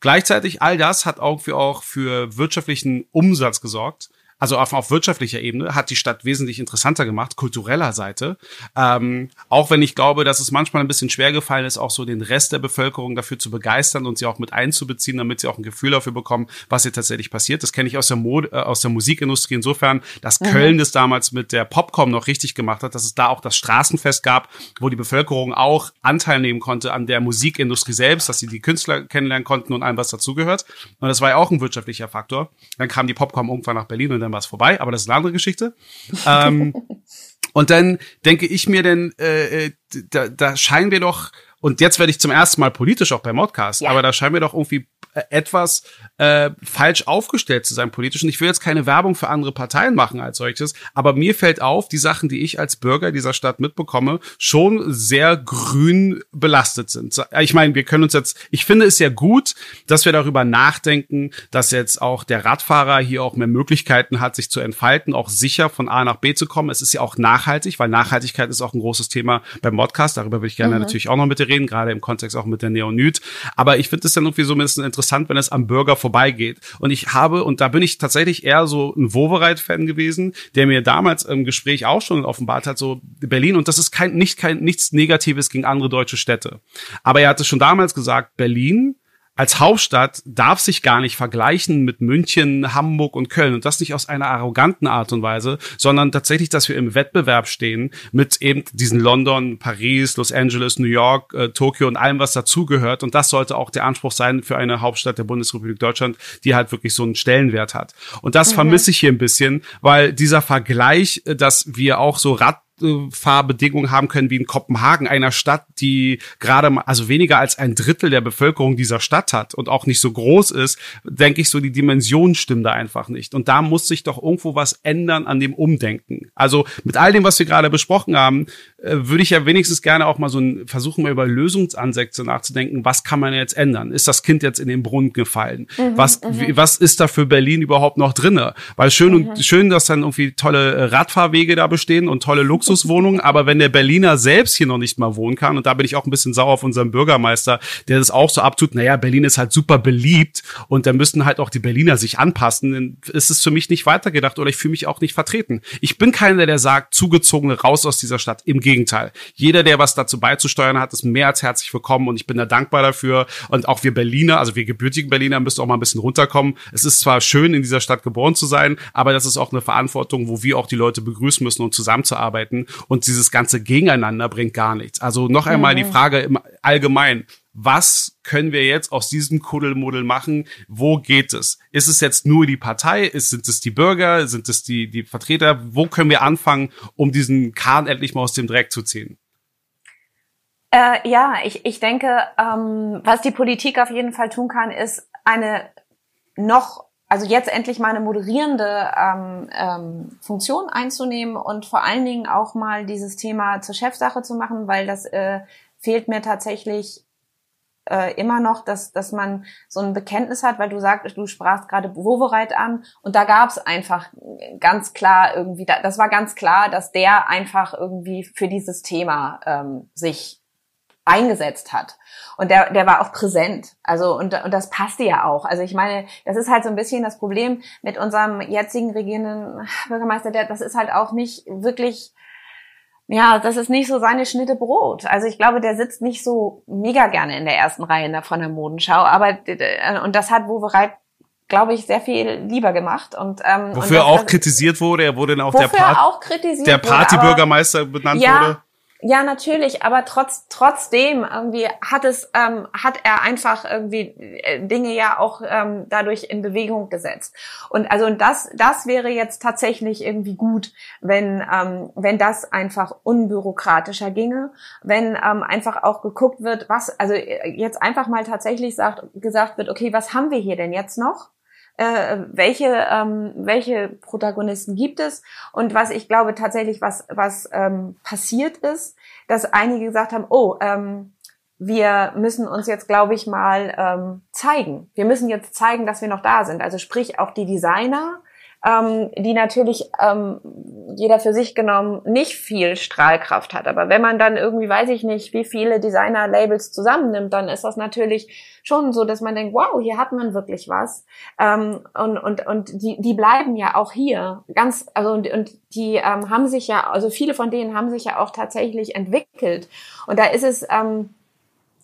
Gleichzeitig all das hat auch auch für wirtschaftlichen Umsatz gesorgt. Also auf, auf wirtschaftlicher Ebene, hat die Stadt wesentlich interessanter gemacht, kultureller Seite. Ähm, auch wenn ich glaube, dass es manchmal ein bisschen schwer gefallen ist, auch so den Rest der Bevölkerung dafür zu begeistern und sie auch mit einzubeziehen, damit sie auch ein Gefühl dafür bekommen, was hier tatsächlich passiert. Das kenne ich aus der Mode, äh, aus der Musikindustrie insofern, dass mhm. Köln das damals mit der Popcom noch richtig gemacht hat, dass es da auch das Straßenfest gab, wo die Bevölkerung auch Anteil nehmen konnte an der Musikindustrie selbst, dass sie die Künstler kennenlernen konnten und allem, was dazugehört. Und das war ja auch ein wirtschaftlicher Faktor. Dann kam die Popcom irgendwann nach Berlin und dann war es vorbei, aber das ist eine andere Geschichte. ähm, und dann denke ich mir denn, äh, äh, da, da scheinen wir doch, und jetzt werde ich zum ersten Mal politisch auch beim Modcast, ja. aber da scheinen wir doch irgendwie etwas äh, falsch aufgestellt zu sein politisch. Und ich will jetzt keine Werbung für andere Parteien machen als solches, aber mir fällt auf, die Sachen, die ich als Bürger dieser Stadt mitbekomme, schon sehr grün belastet sind. Ich meine, wir können uns jetzt, ich finde es ja gut, dass wir darüber nachdenken, dass jetzt auch der Radfahrer hier auch mehr Möglichkeiten hat, sich zu entfalten, auch sicher von A nach B zu kommen. Es ist ja auch nachhaltig, weil Nachhaltigkeit ist auch ein großes Thema beim Modcast. Darüber würde ich gerne mhm. natürlich auch noch mit dir reden, gerade im Kontext auch mit der Neonyd. Aber ich finde es dann irgendwie so ein bisschen interessant, wenn es am Bürger vorbeigeht. Und ich habe, und da bin ich tatsächlich eher so ein Wovereit-Fan gewesen, der mir damals im Gespräch auch schon offenbart hat, so Berlin, und das ist kein, nicht kein, nichts Negatives gegen andere deutsche Städte. Aber er hatte schon damals gesagt, Berlin als Hauptstadt darf sich gar nicht vergleichen mit München, Hamburg und Köln. Und das nicht aus einer arroganten Art und Weise, sondern tatsächlich, dass wir im Wettbewerb stehen mit eben diesen London, Paris, Los Angeles, New York, äh, Tokio und allem, was dazugehört. Und das sollte auch der Anspruch sein für eine Hauptstadt der Bundesrepublik Deutschland, die halt wirklich so einen Stellenwert hat. Und das mhm. vermisse ich hier ein bisschen, weil dieser Vergleich, äh, dass wir auch so Rad Fahrbedingungen haben können wie in Kopenhagen, einer Stadt, die gerade mal, also weniger als ein Drittel der Bevölkerung dieser Stadt hat und auch nicht so groß ist, denke ich so, die Dimensionen stimmen da einfach nicht. Und da muss sich doch irgendwo was ändern an dem Umdenken. Also mit all dem, was wir gerade besprochen haben, äh, würde ich ja wenigstens gerne auch mal so ein, versuchen, mal über Lösungsansätze nachzudenken. Was kann man jetzt ändern? Ist das Kind jetzt in den Brunnen gefallen? Mhm, was, mhm. was ist da für Berlin überhaupt noch drinne? Weil schön mhm. und schön, dass dann irgendwie tolle Radfahrwege da bestehen und tolle Luxuswohnungen. aber wenn der Berliner selbst hier noch nicht mal wohnen kann, und da bin ich auch ein bisschen sauer auf unseren Bürgermeister, der das auch so abtut, naja, Berlin ist halt super beliebt und da müssen halt auch die Berliner sich anpassen, dann ist es für mich nicht weitergedacht oder ich fühle mich auch nicht vertreten. Ich bin keiner, der sagt, zugezogene raus aus dieser Stadt. Im Gegenteil. Jeder, der was dazu beizusteuern hat, ist mehr als herzlich willkommen und ich bin da dankbar dafür. Und auch wir Berliner, also wir gebürtigen Berliner, müssen auch mal ein bisschen runterkommen. Es ist zwar schön, in dieser Stadt geboren zu sein, aber das ist auch eine Verantwortung, wo wir auch die Leute begrüßen müssen, um zusammenzuarbeiten. Und dieses ganze Gegeneinander bringt gar nichts. Also noch einmal mhm. die Frage im Allgemeinen was können wir jetzt aus diesem Kuddelmuddel machen? Wo geht es? Ist es jetzt nur die Partei? Ist, sind es die Bürger? Sind es die, die Vertreter? Wo können wir anfangen, um diesen Kahn endlich mal aus dem Dreck zu ziehen? Äh, ja, ich, ich denke, ähm, was die Politik auf jeden Fall tun kann, ist eine noch, also jetzt endlich mal eine moderierende ähm, ähm, Funktion einzunehmen und vor allen Dingen auch mal dieses Thema zur Chefsache zu machen, weil das äh, fehlt mir tatsächlich äh, immer noch, dass, dass man so ein Bekenntnis hat, weil du sagst, du sprachst gerade Wovereit an und da gab es einfach ganz klar irgendwie, das war ganz klar, dass der einfach irgendwie für dieses Thema ähm, sich eingesetzt hat. Und der, der war auch präsent. Also, und, und das passte ja auch. Also ich meine, das ist halt so ein bisschen das Problem mit unserem jetzigen regierenden Bürgermeister, der, das ist halt auch nicht wirklich ja, das ist nicht so seine Schnitte Brot. Also ich glaube, der sitzt nicht so mega gerne in der ersten Reihe von der Modenschau, aber und das hat Wovereit glaube ich, sehr viel lieber gemacht. Und, ähm, wofür und auch kritisiert wurde, er wurde dann auch der, Part, auch der Partybürgermeister benannt ja, wurde. Ja, natürlich, aber trotz trotzdem irgendwie hat es ähm, hat er einfach irgendwie äh, Dinge ja auch ähm, dadurch in Bewegung gesetzt. Und also das das wäre jetzt tatsächlich irgendwie gut, wenn ähm, wenn das einfach unbürokratischer ginge, wenn ähm, einfach auch geguckt wird, was also äh, jetzt einfach mal tatsächlich sagt gesagt wird, okay, was haben wir hier denn jetzt noch? Äh, welche, ähm, welche Protagonisten gibt es und was ich glaube tatsächlich, was, was ähm, passiert ist, dass einige gesagt haben, oh, ähm, wir müssen uns jetzt, glaube ich, mal ähm, zeigen. Wir müssen jetzt zeigen, dass wir noch da sind. Also sprich auch die Designer ähm, die natürlich ähm, jeder für sich genommen nicht viel Strahlkraft hat. Aber wenn man dann irgendwie, weiß ich nicht, wie viele Designer-Labels zusammennimmt, dann ist das natürlich schon so, dass man denkt, wow, hier hat man wirklich was. Ähm, und und, und die, die bleiben ja auch hier. Ganz, also und, und die ähm, haben sich ja, also viele von denen haben sich ja auch tatsächlich entwickelt. Und da ist es, ähm,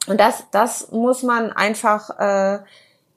und das, das muss man einfach äh,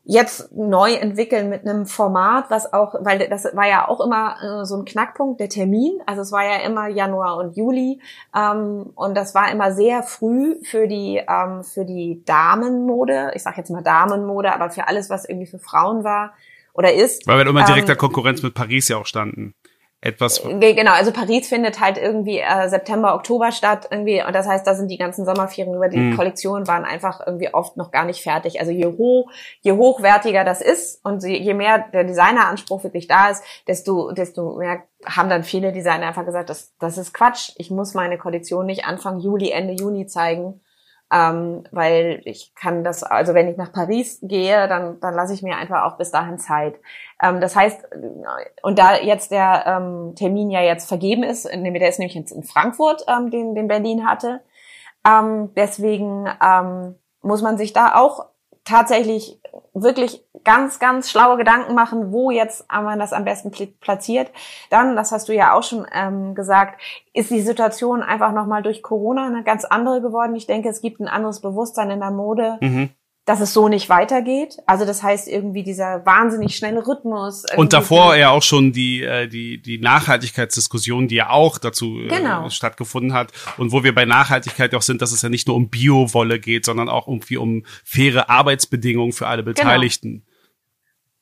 jetzt neu entwickeln mit einem Format, was auch, weil das war ja auch immer äh, so ein Knackpunkt, der Termin. Also es war ja immer Januar und Juli ähm, und das war immer sehr früh für die ähm, für die Damenmode. Ich sage jetzt mal Damenmode, aber für alles, was irgendwie für Frauen war oder ist. Weil wir immer direkter ähm, Konkurrenz mit Paris ja auch standen etwas. Genau, also Paris findet halt irgendwie äh, September, Oktober statt irgendwie und das heißt, da sind die ganzen Sommerferien über die mhm. Kollektionen waren einfach irgendwie oft noch gar nicht fertig. Also je hoch, je hochwertiger das ist und je mehr der Designeranspruch wirklich da ist, desto desto mehr haben dann viele Designer einfach gesagt, das das ist Quatsch. Ich muss meine Kollektion nicht Anfang Juli, Ende Juni zeigen ähm, weil ich kann das, also wenn ich nach Paris gehe, dann, dann lasse ich mir einfach auch bis dahin Zeit. Ähm, das heißt, und da jetzt der ähm, Termin ja jetzt vergeben ist, der ist nämlich jetzt in Frankfurt, ähm, den, den Berlin hatte, ähm, deswegen ähm, muss man sich da auch tatsächlich wirklich ganz, ganz schlaue Gedanken machen, wo jetzt man das am besten platziert. Dann, das hast du ja auch schon ähm, gesagt, ist die Situation einfach nochmal durch Corona eine ganz andere geworden. Ich denke, es gibt ein anderes Bewusstsein in der Mode. Mhm dass es so nicht weitergeht. Also das heißt irgendwie dieser wahnsinnig schnelle Rhythmus. Und davor ja auch schon die, äh, die, die Nachhaltigkeitsdiskussion, die ja auch dazu äh, genau. stattgefunden hat. Und wo wir bei Nachhaltigkeit auch sind, dass es ja nicht nur um Biowolle geht, sondern auch irgendwie um faire Arbeitsbedingungen für alle genau. Beteiligten. Genau.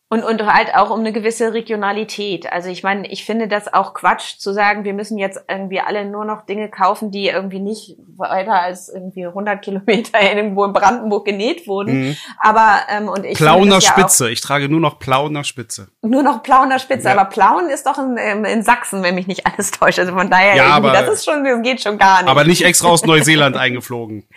Und, und halt auch um eine gewisse Regionalität. Also ich meine, ich finde das auch Quatsch zu sagen, wir müssen jetzt irgendwie alle nur noch Dinge kaufen, die irgendwie nicht weiter als irgendwie 100 Kilometer irgendwo in Brandenburg genäht wurden. Mhm. Aber ähm, und ich Plauner Spitze. Ja ich trage nur noch Plauner Spitze. Nur noch Plauner Spitze. Ja. Aber Plauen ist doch in, ähm, in Sachsen, wenn mich nicht alles täuscht. Also von daher, ja, aber, das ist schon, das geht schon gar nicht. Aber nicht extra aus Neuseeland eingeflogen.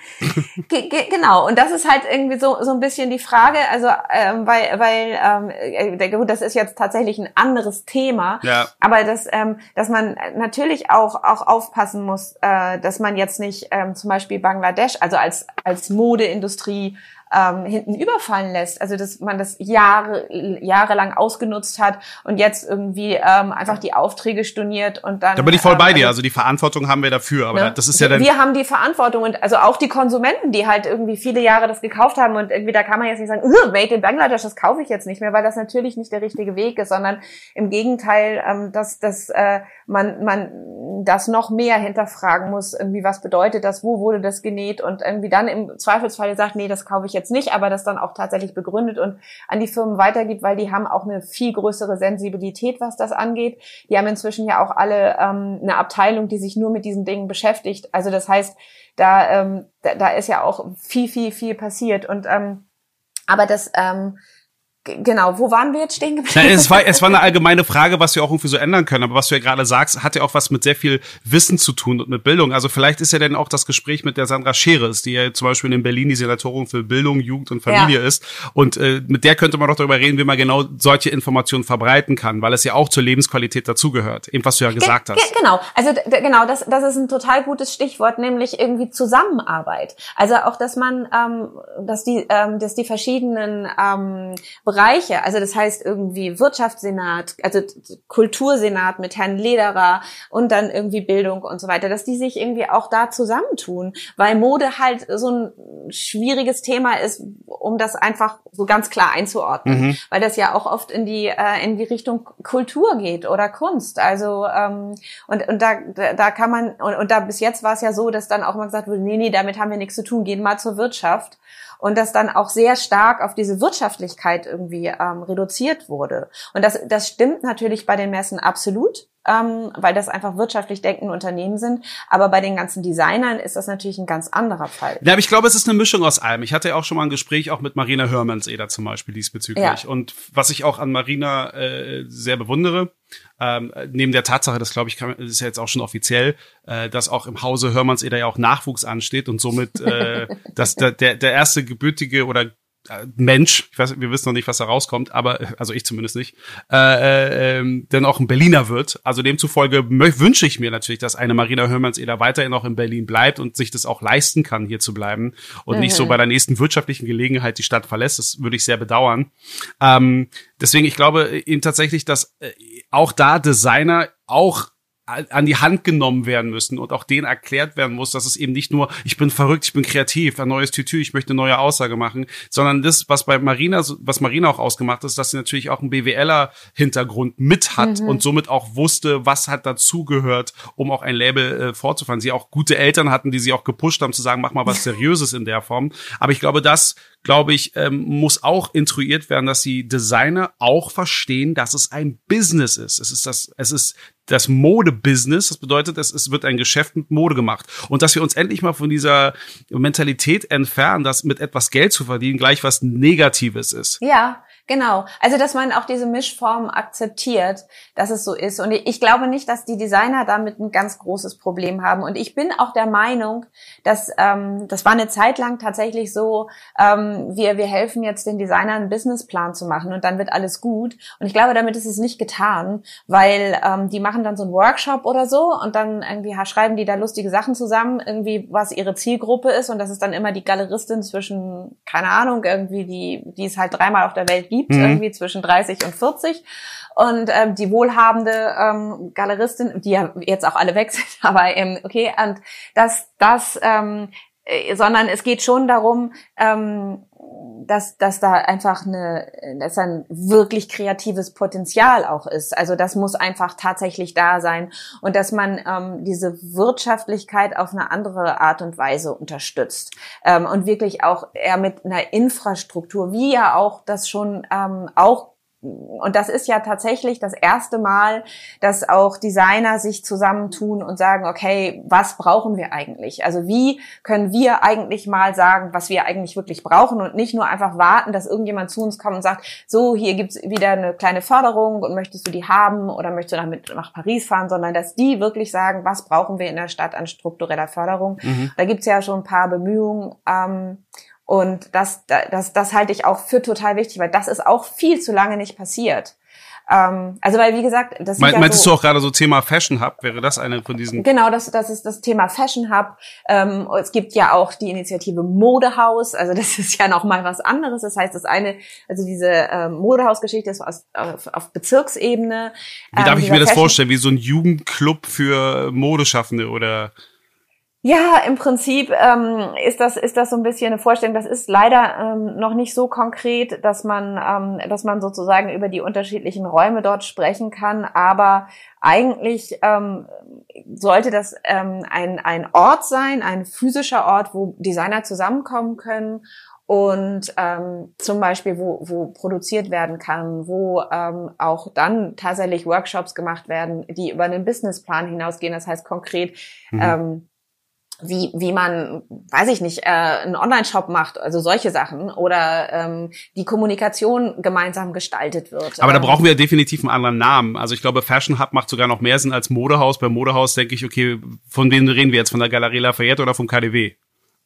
Ge genau. Und das ist halt irgendwie so so ein bisschen die Frage. Also ähm, weil weil ähm, äh, gut, das ist jetzt tatsächlich ein anderes Thema, ja. aber dass, ähm, dass man natürlich auch, auch aufpassen muss, äh, dass man jetzt nicht ähm, zum Beispiel Bangladesch, also als, als Modeindustrie ähm, hinten überfallen lässt. Also dass man das Jahre jahrelang ausgenutzt hat und jetzt irgendwie ähm, einfach die Aufträge storniert und dann. Da bin ich voll ähm, bei dir. Also, also die Verantwortung haben wir dafür. Aber ne? das ist ja dann. Wir haben die Verantwortung und also auch die Konsumenten, die halt irgendwie viele Jahre das gekauft haben und irgendwie da kann man jetzt nicht sagen, Made in Bangladesch, das kaufe ich jetzt nicht mehr, weil das natürlich nicht der richtige Weg ist, sondern im Gegenteil, ähm, dass dass äh, man man das noch mehr hinterfragen muss. Irgendwie was bedeutet das? Wo wurde das genäht? Und irgendwie dann im Zweifelsfall sagt, nee, das kaufe ich jetzt nicht, aber das dann auch tatsächlich begründet und an die Firmen weitergibt, weil die haben auch eine viel größere Sensibilität, was das angeht. Die haben inzwischen ja auch alle ähm, eine Abteilung, die sich nur mit diesen Dingen beschäftigt. Also das heißt, da, ähm, da, da ist ja auch viel, viel, viel passiert. Und ähm, aber das ähm, Genau, wo waren wir jetzt stehen geblieben? Na, es, war, es war eine allgemeine Frage, was wir auch irgendwie so ändern können. Aber was du ja gerade sagst, hat ja auch was mit sehr viel Wissen zu tun und mit Bildung. Also vielleicht ist ja dann auch das Gespräch mit der Sandra Scheres, die ja zum Beispiel in Berlin die Senatorin für Bildung, Jugend und Familie ja. ist. Und äh, mit der könnte man doch darüber reden, wie man genau solche Informationen verbreiten kann, weil es ja auch zur Lebensqualität dazugehört. Eben was du ja gesagt ge hast. Genau, also genau, das, das ist ein total gutes Stichwort, nämlich irgendwie Zusammenarbeit. Also auch, dass man, ähm, dass die, ähm, dass die verschiedenen ähm, Bereiche, also das heißt irgendwie Wirtschaftssenat, also Kultursenat mit Herrn Lederer und dann irgendwie Bildung und so weiter, dass die sich irgendwie auch da zusammentun, weil Mode halt so ein schwieriges Thema ist, um das einfach so ganz klar einzuordnen, mhm. weil das ja auch oft in die äh, in die Richtung Kultur geht oder Kunst, also ähm, und und da da kann man und, und da bis jetzt war es ja so, dass dann auch mal gesagt wurde, nee nee, damit haben wir nichts zu tun, gehen mal zur Wirtschaft und das dann auch sehr stark auf diese Wirtschaftlichkeit irgendwie ähm, reduziert wurde. Und das, das stimmt natürlich bei den Messen absolut ähm, weil das einfach wirtschaftlich denkende Unternehmen sind. Aber bei den ganzen Designern ist das natürlich ein ganz anderer Fall. Ja, aber ich glaube, es ist eine Mischung aus allem. Ich hatte ja auch schon mal ein Gespräch auch mit Marina Hörmannseder zum Beispiel diesbezüglich. Ja. Und was ich auch an Marina äh, sehr bewundere, ähm, neben der Tatsache, das glaube ich, kann, ist ja jetzt auch schon offiziell, äh, dass auch im Hause Hörmannseder ja auch Nachwuchs ansteht und somit äh, dass der, der, erste gebürtige oder Mensch, ich weiß, wir wissen noch nicht, was da rauskommt, aber also ich zumindest nicht, äh, äh, denn auch ein Berliner wird. Also demzufolge wünsche ich mir natürlich, dass eine Marina Hörmanns-Eder weiterhin auch in Berlin bleibt und sich das auch leisten kann, hier zu bleiben und mhm. nicht so bei der nächsten wirtschaftlichen Gelegenheit die Stadt verlässt. Das würde ich sehr bedauern. Ähm, deswegen, ich glaube eben tatsächlich, dass äh, auch da Designer auch an die Hand genommen werden müssen und auch denen erklärt werden muss, dass es eben nicht nur, ich bin verrückt, ich bin kreativ, ein neues Tütü, ich möchte eine neue Aussage machen, sondern das, was bei Marina, was Marina auch ausgemacht ist, dass sie natürlich auch einen BWLer-Hintergrund mit hat mhm. und somit auch wusste, was hat dazugehört, um auch ein Label äh, fortzufahren. Sie auch gute Eltern hatten, die sie auch gepusht haben, zu sagen, mach mal was Seriöses in der Form. Aber ich glaube, das glaube ich, ähm, muss auch intruiert werden, dass die Designer auch verstehen, dass es ein Business ist. Es ist das, es ist das Mode-Business. Das bedeutet, es, es wird ein Geschäft mit Mode gemacht. Und dass wir uns endlich mal von dieser Mentalität entfernen, dass mit etwas Geld zu verdienen gleich was Negatives ist. Ja, Genau. Also, dass man auch diese Mischform akzeptiert, dass es so ist. Und ich glaube nicht, dass die Designer damit ein ganz großes Problem haben. Und ich bin auch der Meinung, dass ähm, das war eine Zeit lang tatsächlich so, ähm, wir, wir helfen jetzt den Designern einen Businessplan zu machen und dann wird alles gut. Und ich glaube, damit ist es nicht getan, weil ähm, die machen dann so einen Workshop oder so und dann irgendwie schreiben die da lustige Sachen zusammen, irgendwie was ihre Zielgruppe ist. Und das ist dann immer die Galeristin zwischen, keine Ahnung, irgendwie die, die es halt dreimal auf der Welt gibt gibt, mhm. irgendwie zwischen 30 und 40. Und ähm, die wohlhabende ähm, Galeristin, die ja jetzt auch alle weg sind, aber ähm, okay, und das, das, ähm, äh, sondern es geht schon darum, ähm, dass, dass da einfach eine, dass ein wirklich kreatives Potenzial auch ist. Also das muss einfach tatsächlich da sein und dass man ähm, diese Wirtschaftlichkeit auf eine andere Art und Weise unterstützt ähm, und wirklich auch eher mit einer Infrastruktur, wie ja auch das schon ähm, auch und das ist ja tatsächlich das erste Mal, dass auch Designer sich zusammentun und sagen, okay, was brauchen wir eigentlich? Also wie können wir eigentlich mal sagen, was wir eigentlich wirklich brauchen und nicht nur einfach warten, dass irgendjemand zu uns kommt und sagt, so, hier gibt's wieder eine kleine Förderung und möchtest du die haben oder möchtest du damit nach Paris fahren, sondern dass die wirklich sagen, was brauchen wir in der Stadt an struktureller Förderung. Mhm. Da gibt's ja schon ein paar Bemühungen. Ähm, und das, das, das halte ich auch für total wichtig, weil das ist auch viel zu lange nicht passiert. Ähm, also weil wie gesagt, das Me ja meintest so, du auch gerade so Thema Fashion Hub? Wäre das eine von diesen? Genau, das, das ist das Thema Fashion Hub. Ähm, es gibt ja auch die Initiative Modehaus. Also das ist ja noch mal was anderes. Das heißt, das eine, also diese ähm, Modehausgeschichte ist aus, auf, auf Bezirksebene. Wie darf ähm, ich mir das Fashion vorstellen? Wie so ein Jugendclub für Modeschaffende oder? Ja, im Prinzip ähm, ist das ist das so ein bisschen eine Vorstellung. Das ist leider ähm, noch nicht so konkret, dass man ähm, dass man sozusagen über die unterschiedlichen Räume dort sprechen kann. Aber eigentlich ähm, sollte das ähm, ein ein Ort sein, ein physischer Ort, wo Designer zusammenkommen können und ähm, zum Beispiel wo, wo produziert werden kann, wo ähm, auch dann tatsächlich Workshops gemacht werden, die über einen Businessplan hinausgehen. Das heißt konkret mhm. ähm, wie, wie man, weiß ich nicht, äh, einen Online-Shop macht, also solche Sachen oder ähm, die Kommunikation gemeinsam gestaltet wird. Aber da ähm, brauchen wir definitiv einen anderen Namen. Also ich glaube, Fashion Hub macht sogar noch mehr Sinn als Modehaus. Beim Modehaus denke ich, okay, von wem reden wir jetzt? Von der Galerie Lafayette oder vom KDW?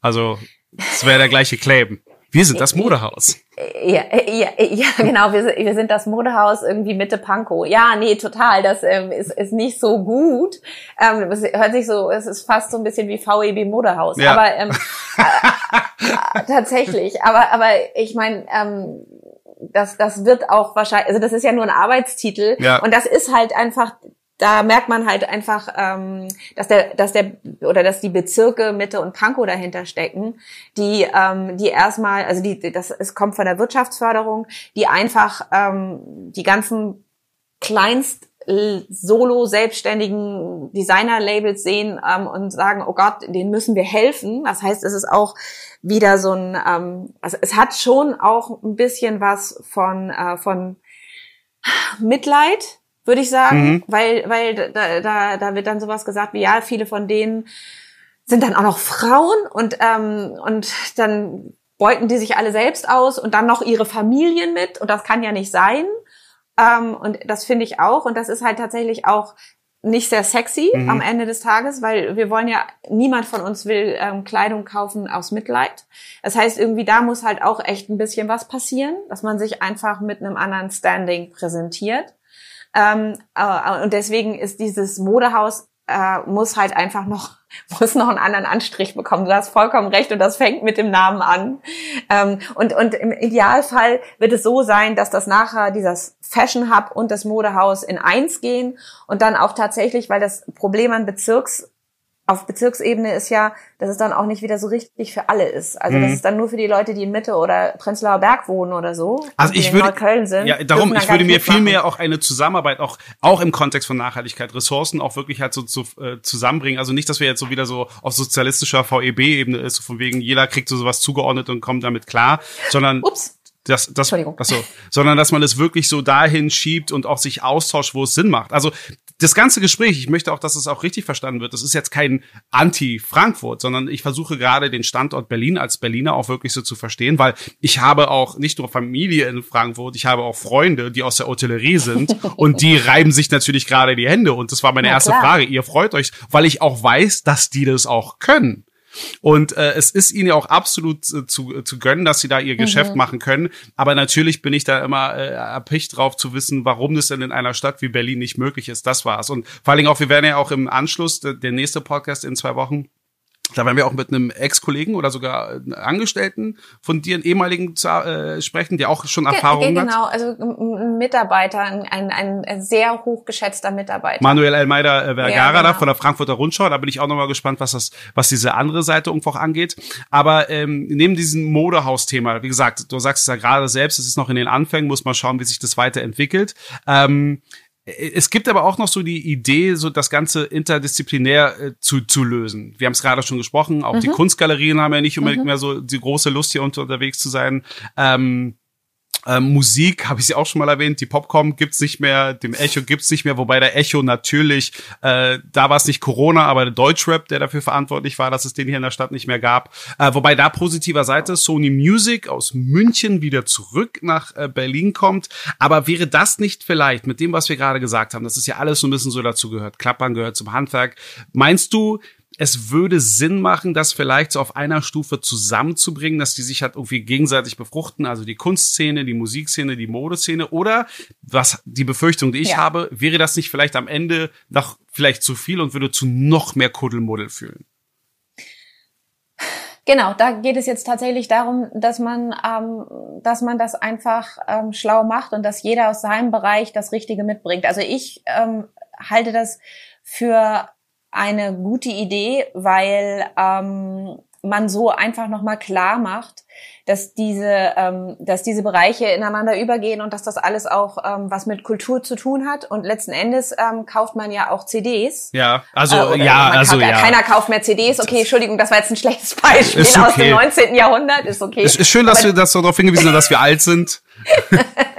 Also, es wäre der gleiche Claim. Wir sind das Modehaus. Ja, ja, ja genau, wir, wir sind das Modehaus irgendwie Mitte Pankow. Ja, nee, total, das ähm, ist, ist nicht so gut. Ähm, es hört sich so, es ist fast so ein bisschen wie VEB Modehaus. Ja. Aber ähm, äh, tatsächlich, aber, aber ich meine, ähm, das, das wird auch wahrscheinlich, also das ist ja nur ein Arbeitstitel ja. und das ist halt einfach da merkt man halt einfach, ähm, dass der, dass der oder dass die Bezirke Mitte und Pankow dahinter stecken, die, ähm, die erstmal, also die, das es kommt von der Wirtschaftsförderung, die einfach ähm, die ganzen kleinst solo selbstständigen Designer-Labels sehen ähm, und sagen, oh Gott, denen müssen wir helfen. Das heißt, es ist auch wieder so ein, ähm, also es hat schon auch ein bisschen was von äh, von Mitleid, würde ich sagen, mhm. weil, weil da, da, da wird dann sowas gesagt wie, ja, viele von denen sind dann auch noch Frauen und, ähm, und dann beuten die sich alle selbst aus und dann noch ihre Familien mit und das kann ja nicht sein. Ähm, und das finde ich auch und das ist halt tatsächlich auch nicht sehr sexy mhm. am Ende des Tages, weil wir wollen ja, niemand von uns will ähm, Kleidung kaufen aus Mitleid. Das heißt, irgendwie da muss halt auch echt ein bisschen was passieren, dass man sich einfach mit einem anderen Standing präsentiert. Ähm, äh, und deswegen ist dieses Modehaus äh, muss halt einfach noch muss noch einen anderen Anstrich bekommen. Du hast vollkommen recht und das fängt mit dem Namen an. Ähm, und, und im Idealfall wird es so sein, dass das nachher dieses Fashion Hub und das Modehaus in eins gehen und dann auch tatsächlich, weil das Problem an Bezirks auf Bezirksebene ist ja, dass es dann auch nicht wieder so richtig für alle ist. Also mhm. das ist dann nur für die Leute, die in Mitte oder Prenzlauer Berg wohnen oder so. Also ich würde Neukölln sind. Ja, darum, ich würde mir viel mehr auch eine Zusammenarbeit auch auch im Kontext von Nachhaltigkeit, Ressourcen auch wirklich halt so zu, äh, zusammenbringen. Also nicht, dass wir jetzt so wieder so auf sozialistischer VEB-Ebene ist, so von wegen jeder kriegt so sowas zugeordnet und kommt damit klar, sondern Ups das, das, Entschuldigung. Achso, sondern dass man es wirklich so dahin schiebt und auch sich austauscht, wo es Sinn macht. Also das ganze Gespräch, ich möchte auch, dass es auch richtig verstanden wird. Das ist jetzt kein Anti-Frankfurt, sondern ich versuche gerade den Standort Berlin als Berliner auch wirklich so zu verstehen, weil ich habe auch nicht nur Familie in Frankfurt, ich habe auch Freunde, die aus der Hotellerie sind und die reiben sich natürlich gerade die Hände. Und das war meine ja, erste klar. Frage. Ihr freut euch, weil ich auch weiß, dass die das auch können. Und äh, es ist ihnen ja auch absolut äh, zu, äh, zu gönnen, dass sie da ihr mhm. Geschäft machen können. Aber natürlich bin ich da immer äh, erpicht drauf zu wissen, warum das denn in einer Stadt wie Berlin nicht möglich ist. Das war's. Und vor allen Dingen auch, wir werden ja auch im Anschluss, der, der nächste Podcast in zwei Wochen, da werden wir auch mit einem Ex-Kollegen oder sogar Angestellten von dir, einen ehemaligen, äh, sprechen, der auch schon Erfahrungen genau, hat. Genau, also ein Mitarbeiter, ein, ein, ein sehr hochgeschätzter Mitarbeiter. Manuel Almeida äh, Vergara ja, genau. da von der Frankfurter Rundschau. Da bin ich auch nochmal gespannt, was das, was diese andere Seite irgendwo auch angeht. Aber ähm, neben diesem Modehaus-Thema, wie gesagt, du sagst es ja gerade selbst, es ist noch in den Anfängen, muss man schauen, wie sich das weiterentwickelt. Ähm, es gibt aber auch noch so die Idee, so das Ganze interdisziplinär äh, zu, zu lösen. Wir haben es gerade schon gesprochen, auch mhm. die Kunstgalerien haben ja nicht unbedingt mhm. mehr so die große Lust, hier unter, unterwegs zu sein. Ähm, ähm, Musik habe ich sie auch schon mal erwähnt, die Popcom gibt's nicht mehr, dem Echo gibt's nicht mehr, wobei der Echo natürlich, äh, da war es nicht Corona, aber der Deutschrap, der dafür verantwortlich war, dass es den hier in der Stadt nicht mehr gab. Äh, wobei da positiver Seite Sony Music aus München wieder zurück nach äh, Berlin kommt. Aber wäre das nicht vielleicht mit dem, was wir gerade gesagt haben, das ist ja alles so ein bisschen so dazu gehört, Klappern gehört zum Handwerk. Meinst du, es würde Sinn machen, das vielleicht so auf einer Stufe zusammenzubringen, dass die sich halt irgendwie gegenseitig befruchten, also die Kunstszene, die Musikszene, die Modeszene oder was die Befürchtung, die ich ja. habe, wäre das nicht vielleicht am Ende noch vielleicht zu viel und würde zu noch mehr Kuddelmuddel fühlen? Genau, da geht es jetzt tatsächlich darum, dass man, ähm, dass man das einfach ähm, schlau macht und dass jeder aus seinem Bereich das Richtige mitbringt. Also ich ähm, halte das für eine gute Idee, weil ähm, man so einfach nochmal klar macht, dass diese, ähm, dass diese Bereiche ineinander übergehen und dass das alles auch ähm, was mit Kultur zu tun hat. Und letzten Endes ähm, kauft man ja auch CDs. Ja, also äh, ja, also ja. Keiner kauft mehr CDs. Okay, Entschuldigung, das war jetzt ein schlechtes Beispiel okay. aus dem 19. Jahrhundert. Ist okay. Es ist schön, dass Aber, wir das darauf hingewiesen haben, dass wir alt sind.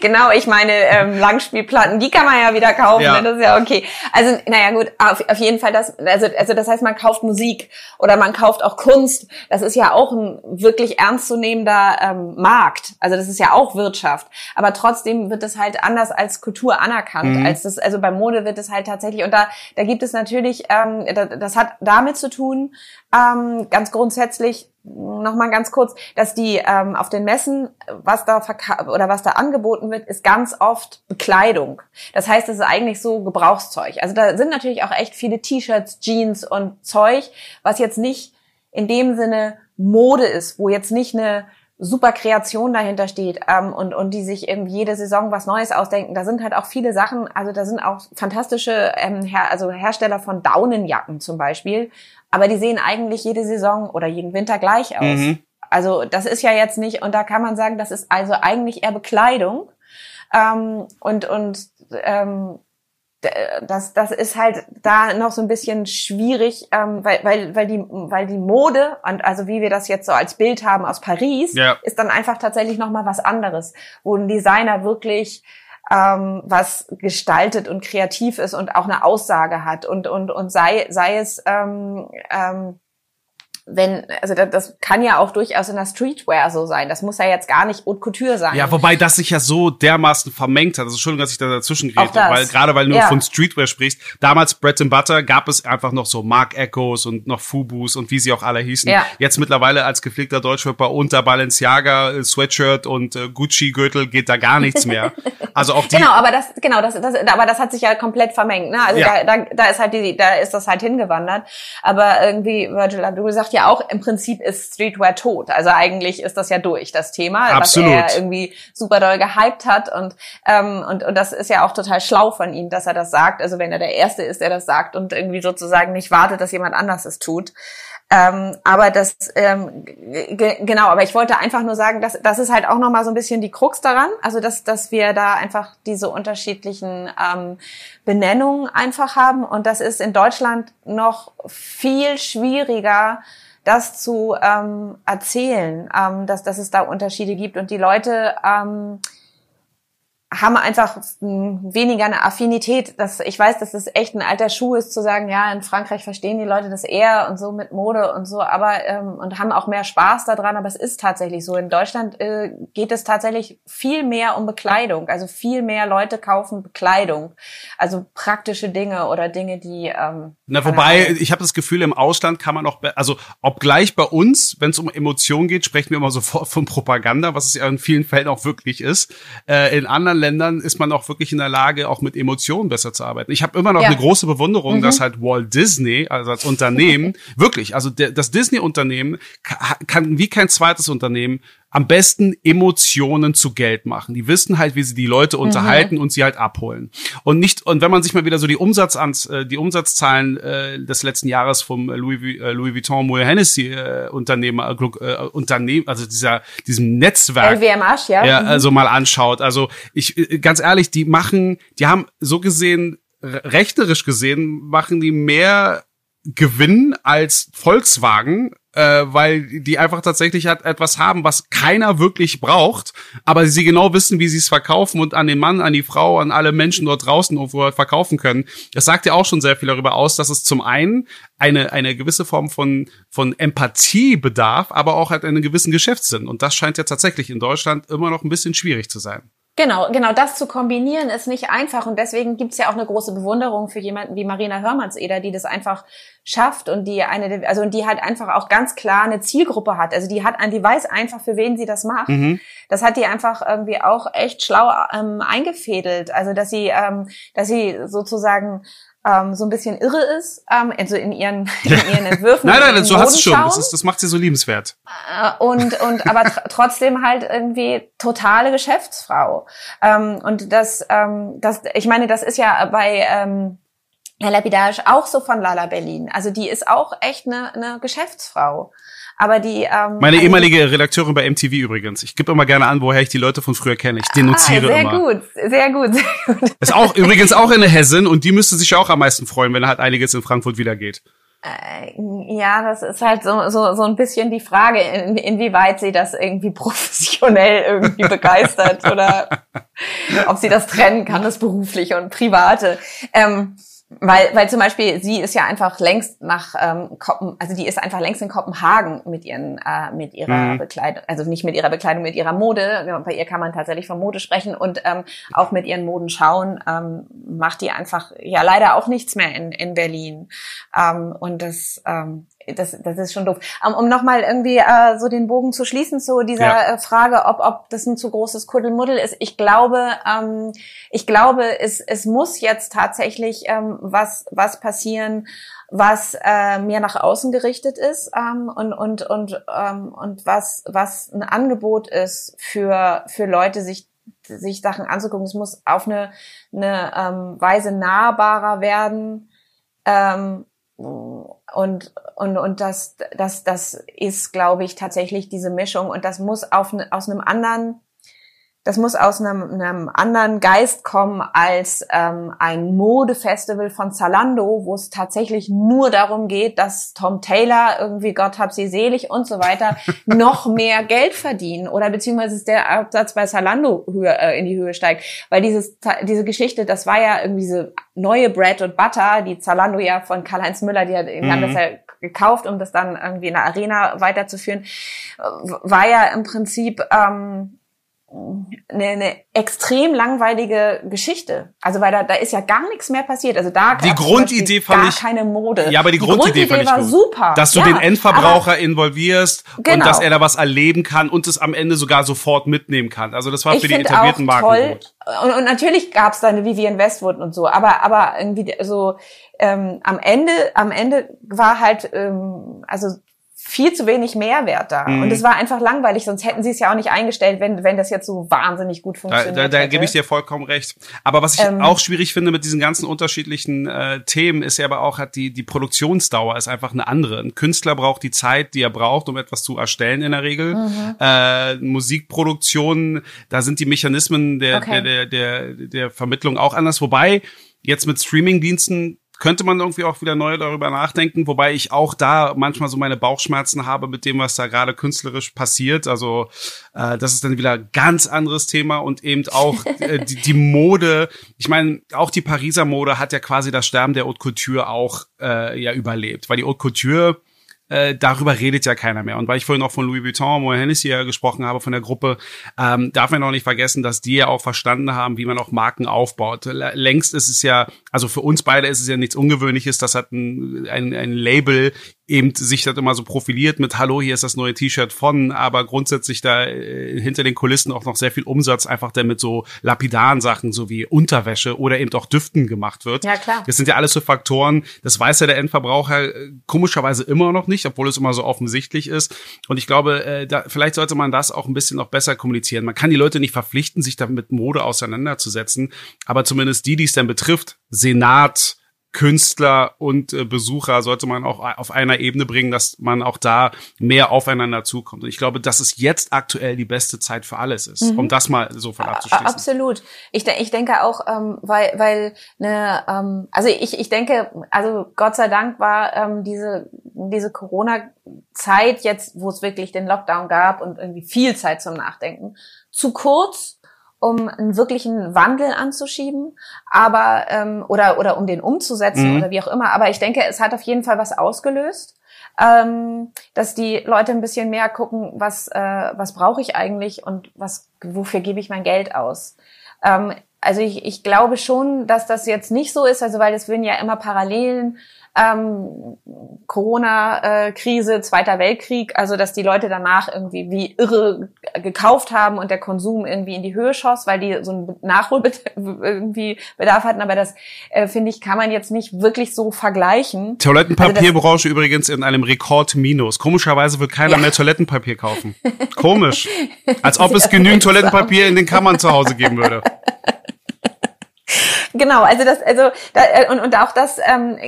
genau, ich meine, ähm, Langspielplatten, die kann man ja wieder kaufen, ja. Ne? das ist ja okay. Also, naja, gut, auf, auf jeden Fall das, also, also das heißt, man kauft Musik oder man kauft auch Kunst. Das ist ja auch ein wirklich ernstzunehmender ähm, Markt. Also das ist ja auch Wirtschaft. Aber trotzdem wird es halt anders als Kultur anerkannt. Mhm. Als das, also bei Mode wird es halt tatsächlich, und da, da gibt es natürlich, ähm, das hat damit zu tun, ähm, ganz grundsätzlich, noch mal ganz kurz, dass die ähm, auf den Messen, was da oder was da angeboten wird, ist ganz oft Bekleidung. Das heißt, es ist eigentlich so Gebrauchszeug. Also da sind natürlich auch echt viele T-Shirts, Jeans und Zeug, was jetzt nicht in dem Sinne Mode ist, wo jetzt nicht eine super Kreation dahinter steht ähm, und und die sich eben jede Saison was Neues ausdenken. Da sind halt auch viele Sachen. Also da sind auch fantastische ähm, Her also Hersteller von Daunenjacken zum Beispiel, aber die sehen eigentlich jede Saison oder jeden Winter gleich aus. Mhm. Also das ist ja jetzt nicht, und da kann man sagen, das ist also eigentlich eher Bekleidung. Ähm, und und ähm, das, das ist halt da noch so ein bisschen schwierig, ähm, weil, weil, weil, die, weil die Mode, und also wie wir das jetzt so als Bild haben aus Paris, ja. ist dann einfach tatsächlich nochmal was anderes, wo ein Designer wirklich ähm, was gestaltet und kreativ ist und auch eine Aussage hat und und und sei sei es ähm, ähm, wenn, also das, das kann ja auch durchaus in der Streetwear so sein. Das muss ja jetzt gar nicht Haute Couture sein. Ja, wobei das sich ja so dermaßen vermengt hat. Also Entschuldigung, dass ich da dazwischen rede, weil gerade weil du ja. von Streetwear sprichst. Damals Bread and Butter gab es einfach noch so Mark Echoes und noch Fubus und wie sie auch alle hießen. Ja. Jetzt mittlerweile als gepflegter Deutschrapper unter Balenciaga äh, Sweatshirt und äh, Gucci Gürtel geht da gar nichts mehr. Also auch die Genau, aber das genau, das, das aber das hat sich ja komplett vermengt, ne? Also ja. da, da, da ist halt die da ist das halt hingewandert, aber irgendwie Virgil Abloh sagt ja auch im Prinzip ist Streetwear tot. Also eigentlich ist das ja durch das Thema, Absolut. was er irgendwie super doll gehypt hat und ähm, und und das ist ja auch total schlau von ihm, dass er das sagt. Also wenn er der erste ist, der das sagt und irgendwie sozusagen nicht wartet, dass jemand anders es tut. Ähm, aber das, ähm, genau, aber ich wollte einfach nur sagen, dass das ist halt auch nochmal so ein bisschen die Krux daran, also dass, dass wir da einfach diese unterschiedlichen ähm, Benennungen einfach haben. Und das ist in Deutschland noch viel schwieriger, das zu ähm, erzählen, ähm, dass, dass es da Unterschiede gibt und die Leute ähm, haben einfach weniger eine Affinität. Das, ich weiß, dass das echt ein alter Schuh ist, zu sagen, ja, in Frankreich verstehen die Leute das eher und so mit Mode und so, aber ähm, und haben auch mehr Spaß daran, aber es ist tatsächlich so. In Deutschland äh, geht es tatsächlich viel mehr um Bekleidung. Also viel mehr Leute kaufen Bekleidung. Also praktische Dinge oder Dinge, die ähm, Na, wobei, ich habe das Gefühl, im Ausland kann man auch, also obgleich bei uns, wenn es um Emotionen geht, sprechen wir immer sofort von Propaganda, was es ja in vielen Fällen auch wirklich ist. Äh, in anderen Ländern ist man auch wirklich in der Lage, auch mit Emotionen besser zu arbeiten. Ich habe immer noch ja. eine große Bewunderung, mhm. dass halt Walt Disney, also als Unternehmen, wirklich, also der, das Disney-Unternehmen kann wie kein zweites Unternehmen am besten Emotionen zu Geld machen. Die wissen halt, wie sie die Leute unterhalten mhm. und sie halt abholen. Und nicht und wenn man sich mal wieder so die Umsatzans, äh, die Umsatzzahlen äh, des letzten Jahres vom Louis, äh, Louis Vuitton Moet Hennessy äh, Unternehmer äh, Unternehmen, also dieser diesem Netzwerk, LVMH, ja, ja mhm. also mal anschaut. Also ich äh, ganz ehrlich, die machen, die haben so gesehen rechterisch gesehen machen die mehr Gewinn als Volkswagen äh, weil die einfach tatsächlich hat etwas haben, was keiner wirklich braucht, aber sie genau wissen, wie sie es verkaufen und an den Mann, an die Frau, an alle Menschen dort draußen irgendwo verkaufen können. Das sagt ja auch schon sehr viel darüber aus, dass es zum einen eine, eine gewisse Form von, von Empathie bedarf, aber auch halt einen gewissen Geschäftssinn. Und das scheint ja tatsächlich in Deutschland immer noch ein bisschen schwierig zu sein. Genau, genau, das zu kombinieren ist nicht einfach und deswegen gibt's ja auch eine große Bewunderung für jemanden wie Marina Hörmannseder, die das einfach schafft und die eine, also und die halt einfach auch ganz klar eine Zielgruppe hat. Also die hat, die weiß einfach, für wen sie das macht. Mhm. Das hat die einfach irgendwie auch echt schlau ähm, eingefädelt. Also dass sie, ähm, dass sie sozusagen ähm, so ein bisschen irre ist, ähm, also in ihren, in ihren Entwürfen. nein, nein, so hast du schon. Das, ist, das macht sie so liebenswert. Äh, und, und aber tr trotzdem halt irgendwie totale Geschäftsfrau. Ähm, und das, ähm, das, ich meine, das ist ja bei ähm, Herr Lapidage auch so von Lala Berlin. Also die ist auch echt eine, eine Geschäftsfrau. Aber die ähm, meine also ehemalige Redakteurin bei MTV übrigens. Ich gebe immer gerne an, woher ich die Leute von früher kenne. Ich denunziere ah, sehr immer. Gut, sehr gut, sehr gut. Ist auch übrigens auch eine Hessin und die müsste sich auch am meisten freuen, wenn halt einiges in Frankfurt wieder geht. Äh, ja, das ist halt so, so, so ein bisschen die Frage, in, inwieweit sie das irgendwie professionell irgendwie begeistert oder ob sie das trennen kann, das berufliche und private. Ähm, weil, weil zum Beispiel sie ist ja einfach längst nach ähm, Kopen, also die ist einfach längst in Kopenhagen mit ihren äh, mit ihrer mhm. Bekleidung, also nicht mit ihrer Bekleidung, mit ihrer Mode. Bei ihr kann man tatsächlich von Mode sprechen und ähm, auch mit ihren Moden schauen ähm, macht die einfach ja leider auch nichts mehr in in Berlin ähm, und das ähm, das, das ist schon doof. Um, um nochmal irgendwie äh, so den Bogen zu schließen zu dieser ja. äh, Frage, ob, ob das ein zu großes Kuddelmuddel ist. Ich glaube, ähm, ich glaube, es, es muss jetzt tatsächlich ähm, was, was passieren, was äh, mehr nach außen gerichtet ist ähm, und und und ähm, und was was ein Angebot ist für für Leute sich sich Sachen anzugucken. Es muss auf eine eine ähm, Weise nahbarer werden. Ähm, und und und das das das ist glaube ich tatsächlich diese Mischung. Und das muss auf aus einem anderen das muss aus einem, einem anderen Geist kommen als ähm, ein Modefestival von Zalando, wo es tatsächlich nur darum geht, dass Tom Taylor irgendwie Gott hab sie selig und so weiter noch mehr Geld verdienen oder beziehungsweise der Absatz bei Zalando höher, äh, in die Höhe steigt, weil dieses diese Geschichte, das war ja irgendwie diese neue Bread und Butter, die Zalando ja von Karl-Heinz Müller, die hat, mhm. haben das ja gekauft, um das dann irgendwie in der Arena weiterzuführen, war ja im Prinzip ähm, eine, eine extrem langweilige Geschichte. Also weil da, da ist ja gar nichts mehr passiert. Also da die Grundidee fand gar ich keine Mode. Ja, aber die, die Grundidee, Grundidee, fand ich war gut. super. Dass du ja, den Endverbraucher involvierst genau. und dass er da was erleben kann und es am Ende sogar sofort mitnehmen kann. Also das war ich für die etablierten Marken toll. gut. Und, und natürlich gab es da eine Vivian Westwood und so, aber aber irgendwie so ähm, am Ende am Ende war halt ähm, also viel zu wenig Mehrwert da. Mhm. Und es war einfach langweilig, sonst hätten sie es ja auch nicht eingestellt, wenn, wenn das jetzt so wahnsinnig gut funktioniert. Da, da, da hätte. gebe ich dir vollkommen recht. Aber was ich ähm, auch schwierig finde mit diesen ganzen unterschiedlichen äh, Themen, ist ja aber auch, hat die, die Produktionsdauer ist einfach eine andere. Ein Künstler braucht die Zeit, die er braucht, um etwas zu erstellen in der Regel. Mhm. Äh, Musikproduktion, da sind die Mechanismen der, okay. der, der, der, der Vermittlung auch anders. Wobei, jetzt mit Streamingdiensten könnte man irgendwie auch wieder neu darüber nachdenken, wobei ich auch da manchmal so meine Bauchschmerzen habe mit dem, was da gerade künstlerisch passiert. Also äh, das ist dann wieder ganz anderes Thema und eben auch äh, die, die Mode. Ich meine, auch die Pariser Mode hat ja quasi das Sterben der Haute Couture auch äh, ja überlebt, weil die Haute Couture äh, darüber redet ja keiner mehr. Und weil ich vorhin auch von Louis Vuitton, Moe Hennessy ja gesprochen habe, von der Gruppe, ähm, darf man auch nicht vergessen, dass die ja auch verstanden haben, wie man auch Marken aufbaut. Längst ist es ja, also für uns beide ist es ja nichts Ungewöhnliches, dass hat ein, ein, ein Label eben sich das immer so profiliert mit Hallo, hier ist das neue T-Shirt von, aber grundsätzlich da äh, hinter den Kulissen auch noch sehr viel Umsatz einfach der mit so lapidaren Sachen, so wie Unterwäsche oder eben auch Düften gemacht wird. Ja, klar. Das sind ja alles so Faktoren, das weiß ja der Endverbraucher äh, komischerweise immer noch nicht, obwohl es immer so offensichtlich ist. Und ich glaube, äh, da, vielleicht sollte man das auch ein bisschen noch besser kommunizieren. Man kann die Leute nicht verpflichten, sich damit mit Mode auseinanderzusetzen, aber zumindest die, die es dann betrifft, Senat, Künstler und äh, Besucher sollte man auch auf einer Ebene bringen, dass man auch da mehr aufeinander zukommt. Und ich glaube, dass es jetzt aktuell die beste Zeit für alles ist, mhm. um das mal so von abzuschließen. Absolut. Ich, ich denke auch, ähm, weil, weil ne, ähm, also ich, ich denke, also Gott sei Dank war ähm, diese, diese Corona-Zeit jetzt, wo es wirklich den Lockdown gab und irgendwie viel Zeit zum Nachdenken, zu kurz um einen wirklichen Wandel anzuschieben, aber ähm, oder oder um den umzusetzen mhm. oder wie auch immer. Aber ich denke, es hat auf jeden Fall was ausgelöst, ähm, dass die Leute ein bisschen mehr gucken, was äh, was brauche ich eigentlich und was wofür gebe ich mein Geld aus. Ähm, also ich, ich glaube schon, dass das jetzt nicht so ist, also weil es würden ja immer Parallelen ähm, Corona-Krise, Zweiter Weltkrieg, also dass die Leute danach irgendwie wie irre gekauft haben und der Konsum irgendwie in die Höhe schoss, weil die so einen Nachholbedarf irgendwie Bedarf hatten. Aber das äh, finde ich kann man jetzt nicht wirklich so vergleichen. Toilettenpapierbranche also übrigens in einem Rekordminus. Komischerweise will keiner ja. mehr Toilettenpapier kaufen. Komisch. Als ob es genügend Toilettenpapier in den Kammern zu Hause geben würde. Genau, also das, also da, äh, und, und auch das, ähm,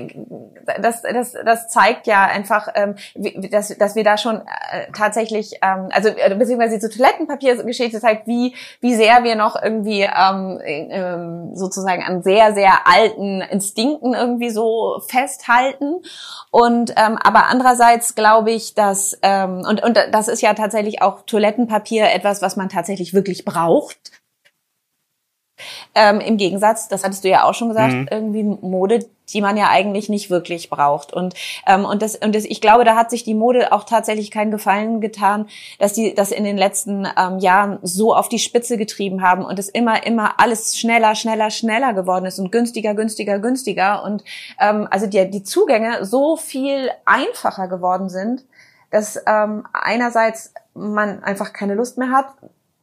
das, das, das zeigt ja einfach, ähm, wie, dass, dass wir da schon äh, tatsächlich, ähm, also äh, beziehungsweise die Toilettenpapiergeschichte zeigt, wie wie sehr wir noch irgendwie ähm, äh, sozusagen an sehr sehr alten Instinkten irgendwie so festhalten. Und ähm, aber andererseits glaube ich, dass ähm, und und das ist ja tatsächlich auch Toilettenpapier etwas, was man tatsächlich wirklich braucht ähm, Im Gegensatz, das hattest du ja auch schon gesagt, mhm. irgendwie Mode, die man ja eigentlich nicht wirklich braucht. Und ähm, und das und das, ich glaube, da hat sich die Mode auch tatsächlich keinen Gefallen getan, dass die das in den letzten ähm, Jahren so auf die Spitze getrieben haben und es immer immer alles schneller, schneller, schneller geworden ist und günstiger, günstiger, günstiger und ähm, also die die Zugänge so viel einfacher geworden sind, dass ähm, einerseits man einfach keine Lust mehr hat,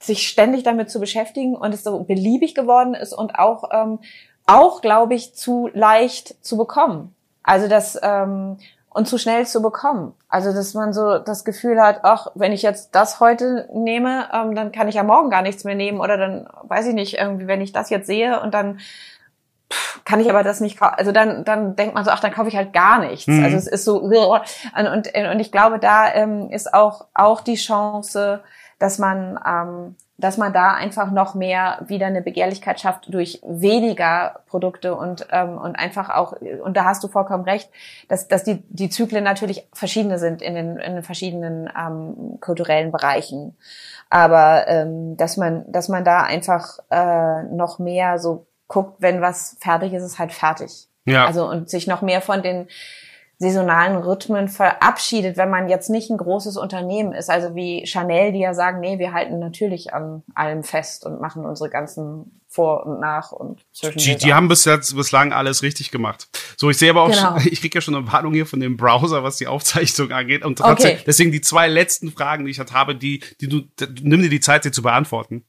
sich ständig damit zu beschäftigen und es so beliebig geworden ist und auch, ähm, auch glaube ich, zu leicht zu bekommen. Also das ähm, und zu schnell zu bekommen. Also dass man so das Gefühl hat, ach, wenn ich jetzt das heute nehme, ähm, dann kann ich ja morgen gar nichts mehr nehmen oder dann weiß ich nicht irgendwie, wenn ich das jetzt sehe und dann pff, kann ich aber das nicht kaufen. Also dann dann denkt man so, ach, dann kaufe ich halt gar nichts. Mhm. Also es ist so und, und, und ich glaube, da ähm, ist auch auch die Chance dass man, ähm, dass man da einfach noch mehr wieder eine Begehrlichkeit schafft durch weniger Produkte und ähm, und einfach auch und da hast du vollkommen recht, dass dass die die Zyklen natürlich verschiedene sind in den in den verschiedenen ähm, kulturellen Bereichen, aber ähm, dass man dass man da einfach äh, noch mehr so guckt, wenn was fertig ist, ist halt fertig. Ja. Also und sich noch mehr von den saisonalen Rhythmen verabschiedet, wenn man jetzt nicht ein großes Unternehmen ist, also wie Chanel, die ja sagen, nee, wir halten natürlich an allem fest und machen unsere ganzen vor und nach und zwischen. Die, die haben bis jetzt bislang alles richtig gemacht. So, ich sehe aber auch, genau. schon, ich kriege ja schon eine Warnung hier von dem Browser, was die Aufzeichnung angeht. Und trotzdem, okay. deswegen die zwei letzten Fragen, die ich halt habe, die, die du, nimm dir die Zeit, sie zu beantworten.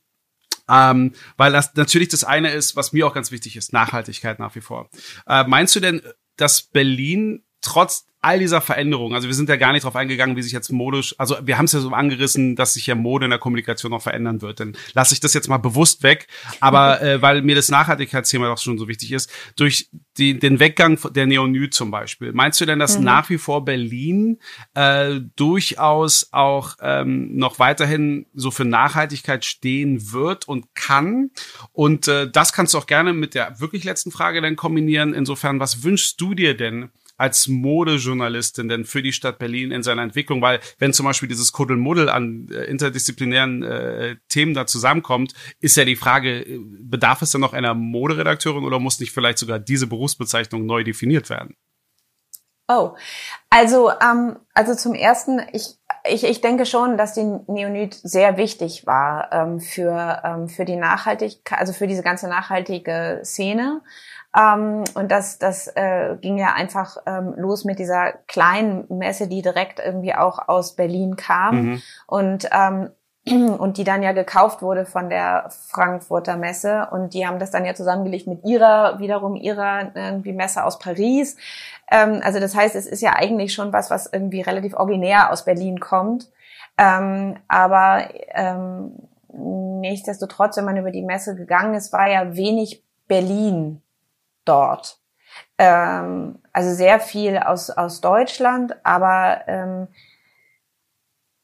Ähm, weil das natürlich das eine ist, was mir auch ganz wichtig ist, Nachhaltigkeit nach wie vor. Äh, meinst du denn, dass Berlin trotz all dieser Veränderungen, also wir sind ja gar nicht drauf eingegangen, wie sich jetzt modisch, also wir haben es ja so angerissen, dass sich ja Mode in der Kommunikation noch verändern wird. Dann lasse ich das jetzt mal bewusst weg, aber äh, weil mir das Nachhaltigkeitsthema doch schon so wichtig ist, durch die, den Weggang der Neonü zum Beispiel, meinst du denn, dass mhm. nach wie vor Berlin äh, durchaus auch ähm, noch weiterhin so für Nachhaltigkeit stehen wird und kann? Und äh, das kannst du auch gerne mit der wirklich letzten Frage dann kombinieren. Insofern, was wünschst du dir denn? Als Modejournalistin denn für die Stadt Berlin in seiner Entwicklung? Weil wenn zum Beispiel dieses Kuddelmuddel an äh, interdisziplinären äh, Themen da zusammenkommt, ist ja die Frage, äh, bedarf es dann noch einer Moderedakteurin oder muss nicht vielleicht sogar diese Berufsbezeichnung neu definiert werden? Oh, also ähm, also zum ersten, ich ich, ich denke schon, dass die Neonit sehr wichtig war ähm, für ähm, für die Nachhaltigkeit, also für diese ganze nachhaltige Szene. Ähm, und das, das äh, ging ja einfach ähm, los mit dieser kleinen Messe, die direkt irgendwie auch aus Berlin kam mhm. und ähm, und die dann ja gekauft wurde von der Frankfurter Messe und die haben das dann ja zusammengelegt mit ihrer wiederum ihrer irgendwie Messe aus Paris. Ähm, also das heißt, es ist ja eigentlich schon was, was irgendwie relativ originär aus Berlin kommt. Ähm, aber ähm, nichtsdestotrotz, wenn man über die Messe gegangen ist, war ja wenig Berlin dort. Ähm, also sehr viel aus, aus Deutschland, aber ähm,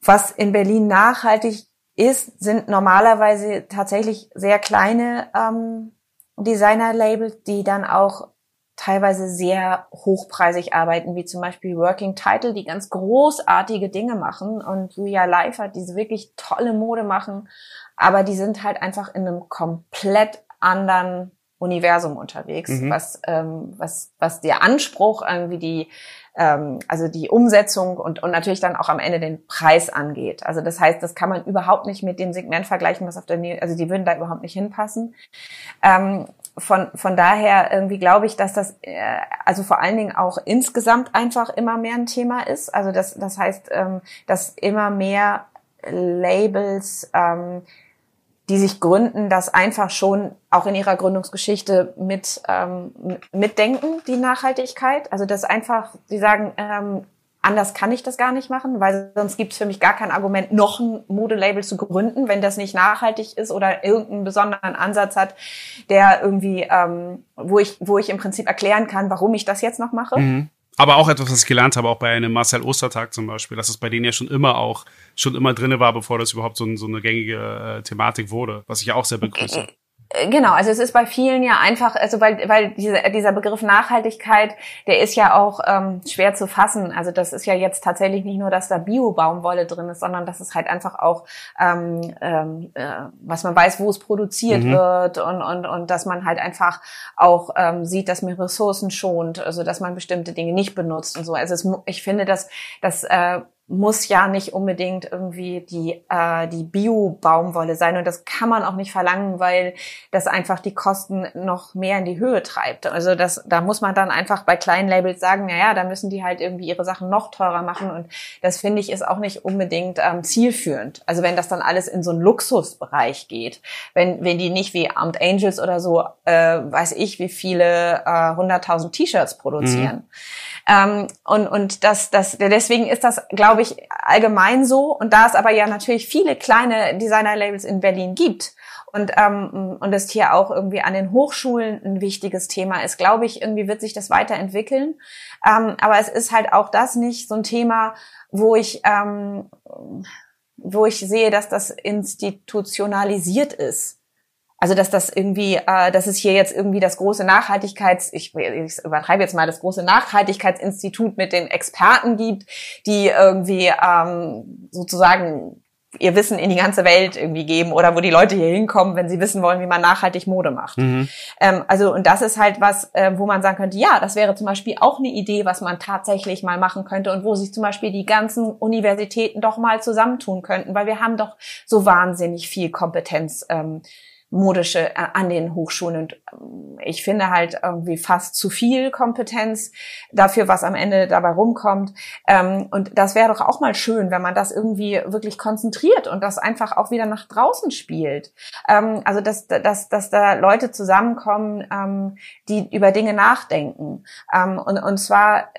was in Berlin nachhaltig ist, sind normalerweise tatsächlich sehr kleine ähm, Designer-Labels, die dann auch teilweise sehr hochpreisig arbeiten, wie zum Beispiel Working Title, die ganz großartige Dinge machen und Julia Leifert, die wirklich tolle Mode machen, aber die sind halt einfach in einem komplett anderen Universum unterwegs, mhm. was, ähm, was, was der Anspruch irgendwie die, ähm, also die Umsetzung und, und natürlich dann auch am Ende den Preis angeht. Also das heißt, das kann man überhaupt nicht mit dem Segment vergleichen, was auf der, also die würden da überhaupt nicht hinpassen. Ähm, von, von daher irgendwie glaube ich, dass das äh, also vor allen Dingen auch insgesamt einfach immer mehr ein Thema ist. Also das, das heißt, ähm, dass immer mehr Labels ähm, die sich gründen, das einfach schon auch in ihrer Gründungsgeschichte mit ähm, mitdenken, die Nachhaltigkeit. Also das einfach, sie sagen, ähm, anders kann ich das gar nicht machen, weil sonst gibt es für mich gar kein Argument, noch ein Modelabel zu gründen, wenn das nicht nachhaltig ist oder irgendeinen besonderen Ansatz hat, der irgendwie, ähm, wo ich, wo ich im Prinzip erklären kann, warum ich das jetzt noch mache. Mhm. Aber auch etwas, was ich gelernt habe, auch bei einem Marcel Ostertag zum Beispiel, dass es bei denen ja schon immer auch, schon immer drinne war, bevor das überhaupt so, so eine gängige äh, Thematik wurde, was ich ja auch sehr begrüße. Äh, genau, also es ist bei vielen ja einfach, also weil, weil diese, dieser Begriff Nachhaltigkeit, der ist ja auch ähm, schwer zu fassen. Also das ist ja jetzt tatsächlich nicht nur, dass da Bio-Baumwolle drin ist, sondern dass es halt einfach auch, ähm, ähm, äh, was man weiß, wo es produziert mhm. wird und, und, und dass man halt einfach auch ähm, sieht, dass man Ressourcen schont, also dass man bestimmte Dinge nicht benutzt und so. Also es, ich finde, dass, dass äh, muss ja nicht unbedingt irgendwie die, äh, die Bio-Baumwolle sein. Und das kann man auch nicht verlangen, weil das einfach die Kosten noch mehr in die Höhe treibt. Also das, da muss man dann einfach bei kleinen Labels sagen, naja, da müssen die halt irgendwie ihre Sachen noch teurer machen. Und das finde ich ist auch nicht unbedingt ähm, zielführend. Also wenn das dann alles in so einen Luxusbereich geht, wenn, wenn die nicht wie Armed Angels oder so, äh, weiß ich, wie viele äh, hunderttausend äh, T-Shirts produzieren. Mhm. Ähm, und und das, das, deswegen ist das, glaube ich, allgemein so. Und da es aber ja natürlich viele kleine Designer-Labels in Berlin gibt und ähm, und es hier auch irgendwie an den Hochschulen ein wichtiges Thema ist, glaube ich, irgendwie wird sich das weiterentwickeln. Ähm, aber es ist halt auch das nicht so ein Thema, wo ich ähm, wo ich sehe, dass das institutionalisiert ist. Also dass das irgendwie, äh, dass es hier jetzt irgendwie das große Nachhaltigkeits, ich, ich übertreibe jetzt mal, das große Nachhaltigkeitsinstitut mit den Experten gibt, die irgendwie ähm, sozusagen ihr Wissen in die ganze Welt irgendwie geben oder wo die Leute hier hinkommen, wenn sie wissen wollen, wie man nachhaltig Mode macht. Mhm. Ähm, also und das ist halt was, äh, wo man sagen könnte, ja, das wäre zum Beispiel auch eine Idee, was man tatsächlich mal machen könnte und wo sich zum Beispiel die ganzen Universitäten doch mal zusammentun könnten, weil wir haben doch so wahnsinnig viel Kompetenz. Ähm, modische äh, an den Hochschulen. Und ähm, ich finde halt irgendwie fast zu viel Kompetenz dafür, was am Ende dabei rumkommt. Ähm, und das wäre doch auch mal schön, wenn man das irgendwie wirklich konzentriert und das einfach auch wieder nach draußen spielt. Ähm, also dass, dass, dass da Leute zusammenkommen, die über Dinge nachdenken. Und, und zwar,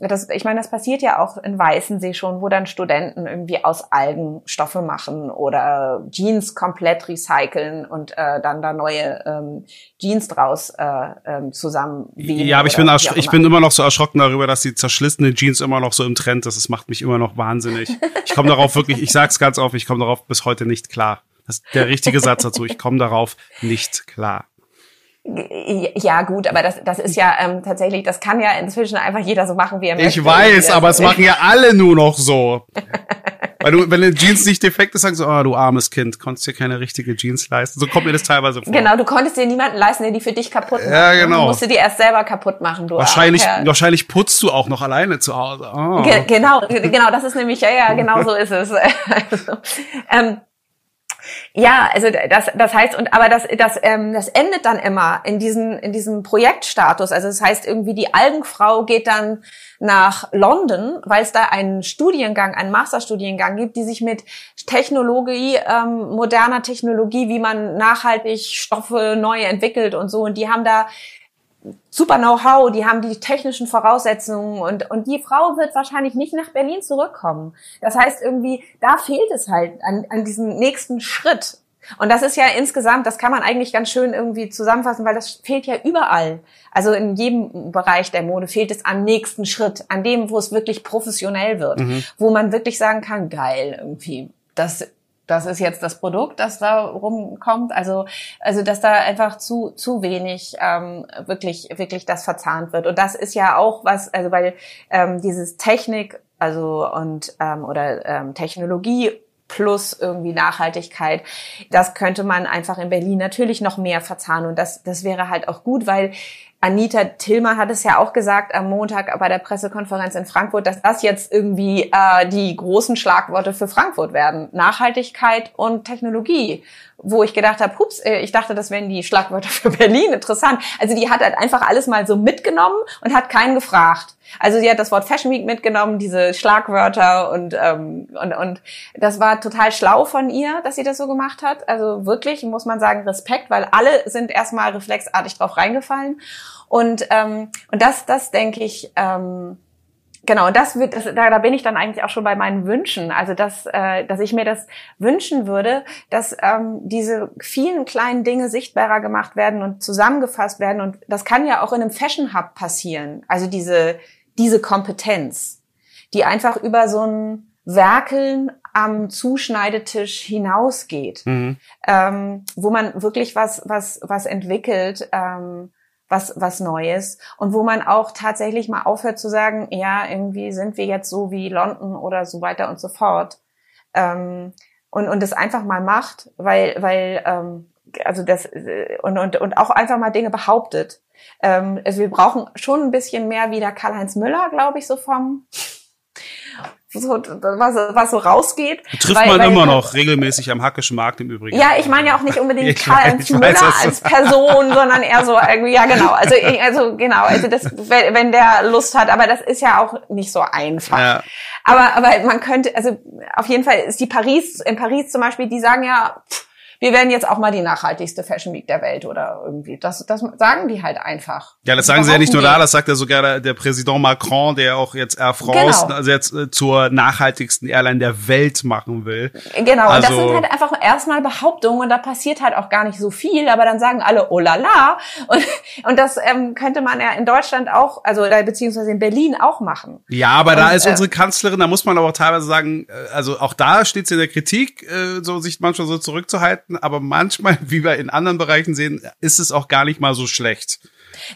das, ich meine, das passiert ja auch in Weißensee schon, wo dann Studenten irgendwie aus Algen Stoffe machen oder Jeans komplett recyceln und äh, dann da neue ähm, Jeans draus äh, ähm, zusammen Ja, aber ich bin, ich bin immer noch so erschrocken darüber, dass die zerschlissene Jeans immer noch so im Trend ist. Das macht mich immer noch wahnsinnig. Ich komme darauf wirklich, ich sag's ganz oft, ich komme darauf bis heute nicht klar. Das ist der richtige Satz dazu. Ich komme darauf nicht klar. Ja, gut, aber das, das ist ja ähm, tatsächlich, das kann ja inzwischen einfach jeder so machen, wie er möchte. Ich weiß, aber es machen ja alle nur noch so. Weil du, wenn eine Jeans nicht defekt ist, sagst du, oh, du armes Kind, konntest dir keine richtige Jeans leisten. So kommt mir das teilweise vor. Genau, du konntest dir niemanden leisten, der die für dich kaputt macht. Ja, genau. Du musst die erst selber kaputt machen, du Wahrscheinlich, wahrscheinlich putzt du auch noch alleine zu Hause. Oh. Ge genau, genau, das ist nämlich, ja, ja, genau so ist es. also, ähm, ja, also das, das heißt, und aber das, das, ähm, das endet dann immer in diesem, in diesem Projektstatus. Also das heißt irgendwie, die Algenfrau geht dann nach London, weil es da einen Studiengang, einen Masterstudiengang gibt, die sich mit Technologie, ähm, moderner Technologie, wie man nachhaltig Stoffe neu entwickelt und so. Und die haben da super Know-how, die haben die technischen Voraussetzungen und, und die Frau wird wahrscheinlich nicht nach Berlin zurückkommen. Das heißt irgendwie, da fehlt es halt an, an diesem nächsten Schritt. Und das ist ja insgesamt, das kann man eigentlich ganz schön irgendwie zusammenfassen, weil das fehlt ja überall. Also in jedem Bereich der Mode fehlt es am nächsten Schritt, an dem, wo es wirklich professionell wird, mhm. wo man wirklich sagen kann, geil, irgendwie, das das ist jetzt das Produkt, das da rumkommt. Also, also dass da einfach zu zu wenig ähm, wirklich wirklich das verzahnt wird. Und das ist ja auch was, also weil ähm, dieses Technik, also und ähm, oder ähm, Technologie plus irgendwie Nachhaltigkeit. Das könnte man einfach in Berlin natürlich noch mehr verzahnen und das, das wäre halt auch gut, weil Anita Tillmann hat es ja auch gesagt am Montag bei der Pressekonferenz in Frankfurt, dass das jetzt irgendwie äh, die großen Schlagworte für Frankfurt werden. Nachhaltigkeit und Technologie. Wo ich gedacht habe, hups, äh, ich dachte, das wären die Schlagwörter für Berlin. Interessant. Also die hat halt einfach alles mal so mitgenommen und hat keinen gefragt. Also sie hat das Wort Fashion Week mitgenommen, diese Schlagwörter und, ähm, und, und das war total schlau von ihr, dass sie das so gemacht hat. Also wirklich, muss man sagen, Respekt, weil alle sind erstmal reflexartig drauf reingefallen. Und, ähm, und das, das denke ich, ähm, genau, das wird, das, da, da bin ich dann eigentlich auch schon bei meinen Wünschen. Also dass, äh, dass ich mir das wünschen würde, dass ähm, diese vielen kleinen Dinge sichtbarer gemacht werden und zusammengefasst werden. Und das kann ja auch in einem Fashion Hub passieren. Also diese, diese Kompetenz, die einfach über so ein Werkeln am Zuschneidetisch hinausgeht, mhm. ähm, wo man wirklich was, was, was entwickelt, ähm, was, was Neues und wo man auch tatsächlich mal aufhört zu sagen, ja, irgendwie sind wir jetzt so wie London oder so weiter und so fort. Ähm, und, und das einfach mal macht, weil, weil, ähm, also das, und, und, und auch einfach mal Dinge behauptet. Ähm, also wir brauchen schon ein bisschen mehr wie der Karl-Heinz Müller, glaube ich, so vom, so, was, was so rausgeht. Trifft weil, man weil, immer noch regelmäßig am Hackischen Markt im Übrigen. Ja, ich meine ja auch nicht unbedingt Karl-Heinz Müller als Person, sondern eher so irgendwie, ja genau, also, also genau, also das, wenn der Lust hat, aber das ist ja auch nicht so einfach. Ja. Aber, aber man könnte, also auf jeden Fall ist die Paris, in Paris zum Beispiel, die sagen ja, pff, wir werden jetzt auch mal die nachhaltigste Fashion Week der Welt oder irgendwie. Das, das sagen die halt einfach. Ja, das sagen sie ja nicht nur da, das sagt ja sogar der, der Präsident Macron, der auch jetzt Air France genau. also jetzt äh, zur nachhaltigsten Airline der Welt machen will. Genau, also, und das also sind halt einfach erstmal Behauptungen und da passiert halt auch gar nicht so viel, aber dann sagen alle, oh la la. Und, und das ähm, könnte man ja in Deutschland auch, also beziehungsweise in Berlin auch machen. Ja, aber und, da ist äh, unsere Kanzlerin, da muss man aber auch teilweise sagen, äh, also auch da steht sie in der Kritik, äh, so sich manchmal so zurückzuhalten aber manchmal, wie wir in anderen Bereichen sehen, ist es auch gar nicht mal so schlecht.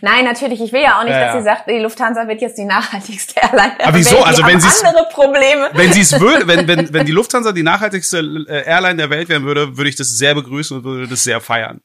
Nein, natürlich. Ich will ja auch nicht, ja, dass sie sagt, die Lufthansa wird jetzt die nachhaltigste Airline. Aber wieso? Also wenn sie andere Probleme. Wenn sie es würde, wenn, wenn, wenn die Lufthansa die nachhaltigste äh, Airline der Welt werden würde, würde ich das sehr begrüßen und würde das sehr feiern.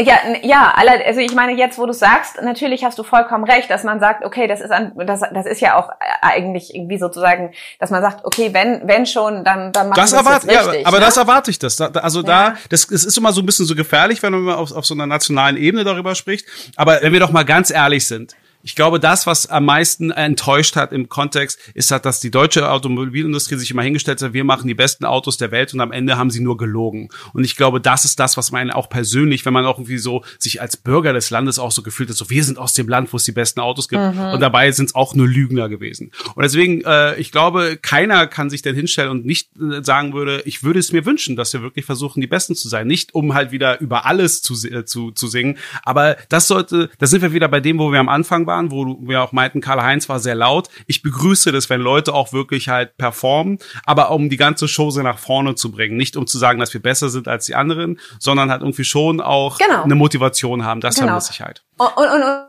Ja, ja, also ich meine, jetzt, wo du sagst, natürlich hast du vollkommen recht, dass man sagt, okay, das ist an, das, das ist ja auch eigentlich irgendwie sozusagen, dass man sagt, okay, wenn, wenn schon, dann, dann machen das wir das richtig, ja, aber ne? das erwarte ich das. Also da, das, das ist immer so ein bisschen so gefährlich, wenn man auf, auf so einer nationalen Ebene darüber spricht. Aber wenn wir doch mal ganz ehrlich sind, ich glaube, das, was am meisten enttäuscht hat im Kontext, ist halt, dass die deutsche Automobilindustrie sich immer hingestellt hat, wir machen die besten Autos der Welt und am Ende haben sie nur gelogen. Und ich glaube, das ist das, was man auch persönlich, wenn man auch irgendwie so sich als Bürger des Landes auch so gefühlt hat, so wir sind aus dem Land, wo es die besten Autos gibt mhm. und dabei sind es auch nur Lügner gewesen. Und deswegen, äh, ich glaube, keiner kann sich denn hinstellen und nicht äh, sagen würde, ich würde es mir wünschen, dass wir wirklich versuchen, die Besten zu sein. Nicht um halt wieder über alles zu, äh, zu, zu singen, aber das sollte, da sind wir wieder bei dem, wo wir am Anfang waren, wo wir auch meinten, Karl-Heinz war sehr laut. Ich begrüße das, wenn Leute auch wirklich halt performen, aber um die ganze Show nach vorne zu bringen. Nicht um zu sagen, dass wir besser sind als die anderen, sondern halt irgendwie schon auch genau. eine Motivation haben. Das genau. vermisse ich halt. Und, und, und,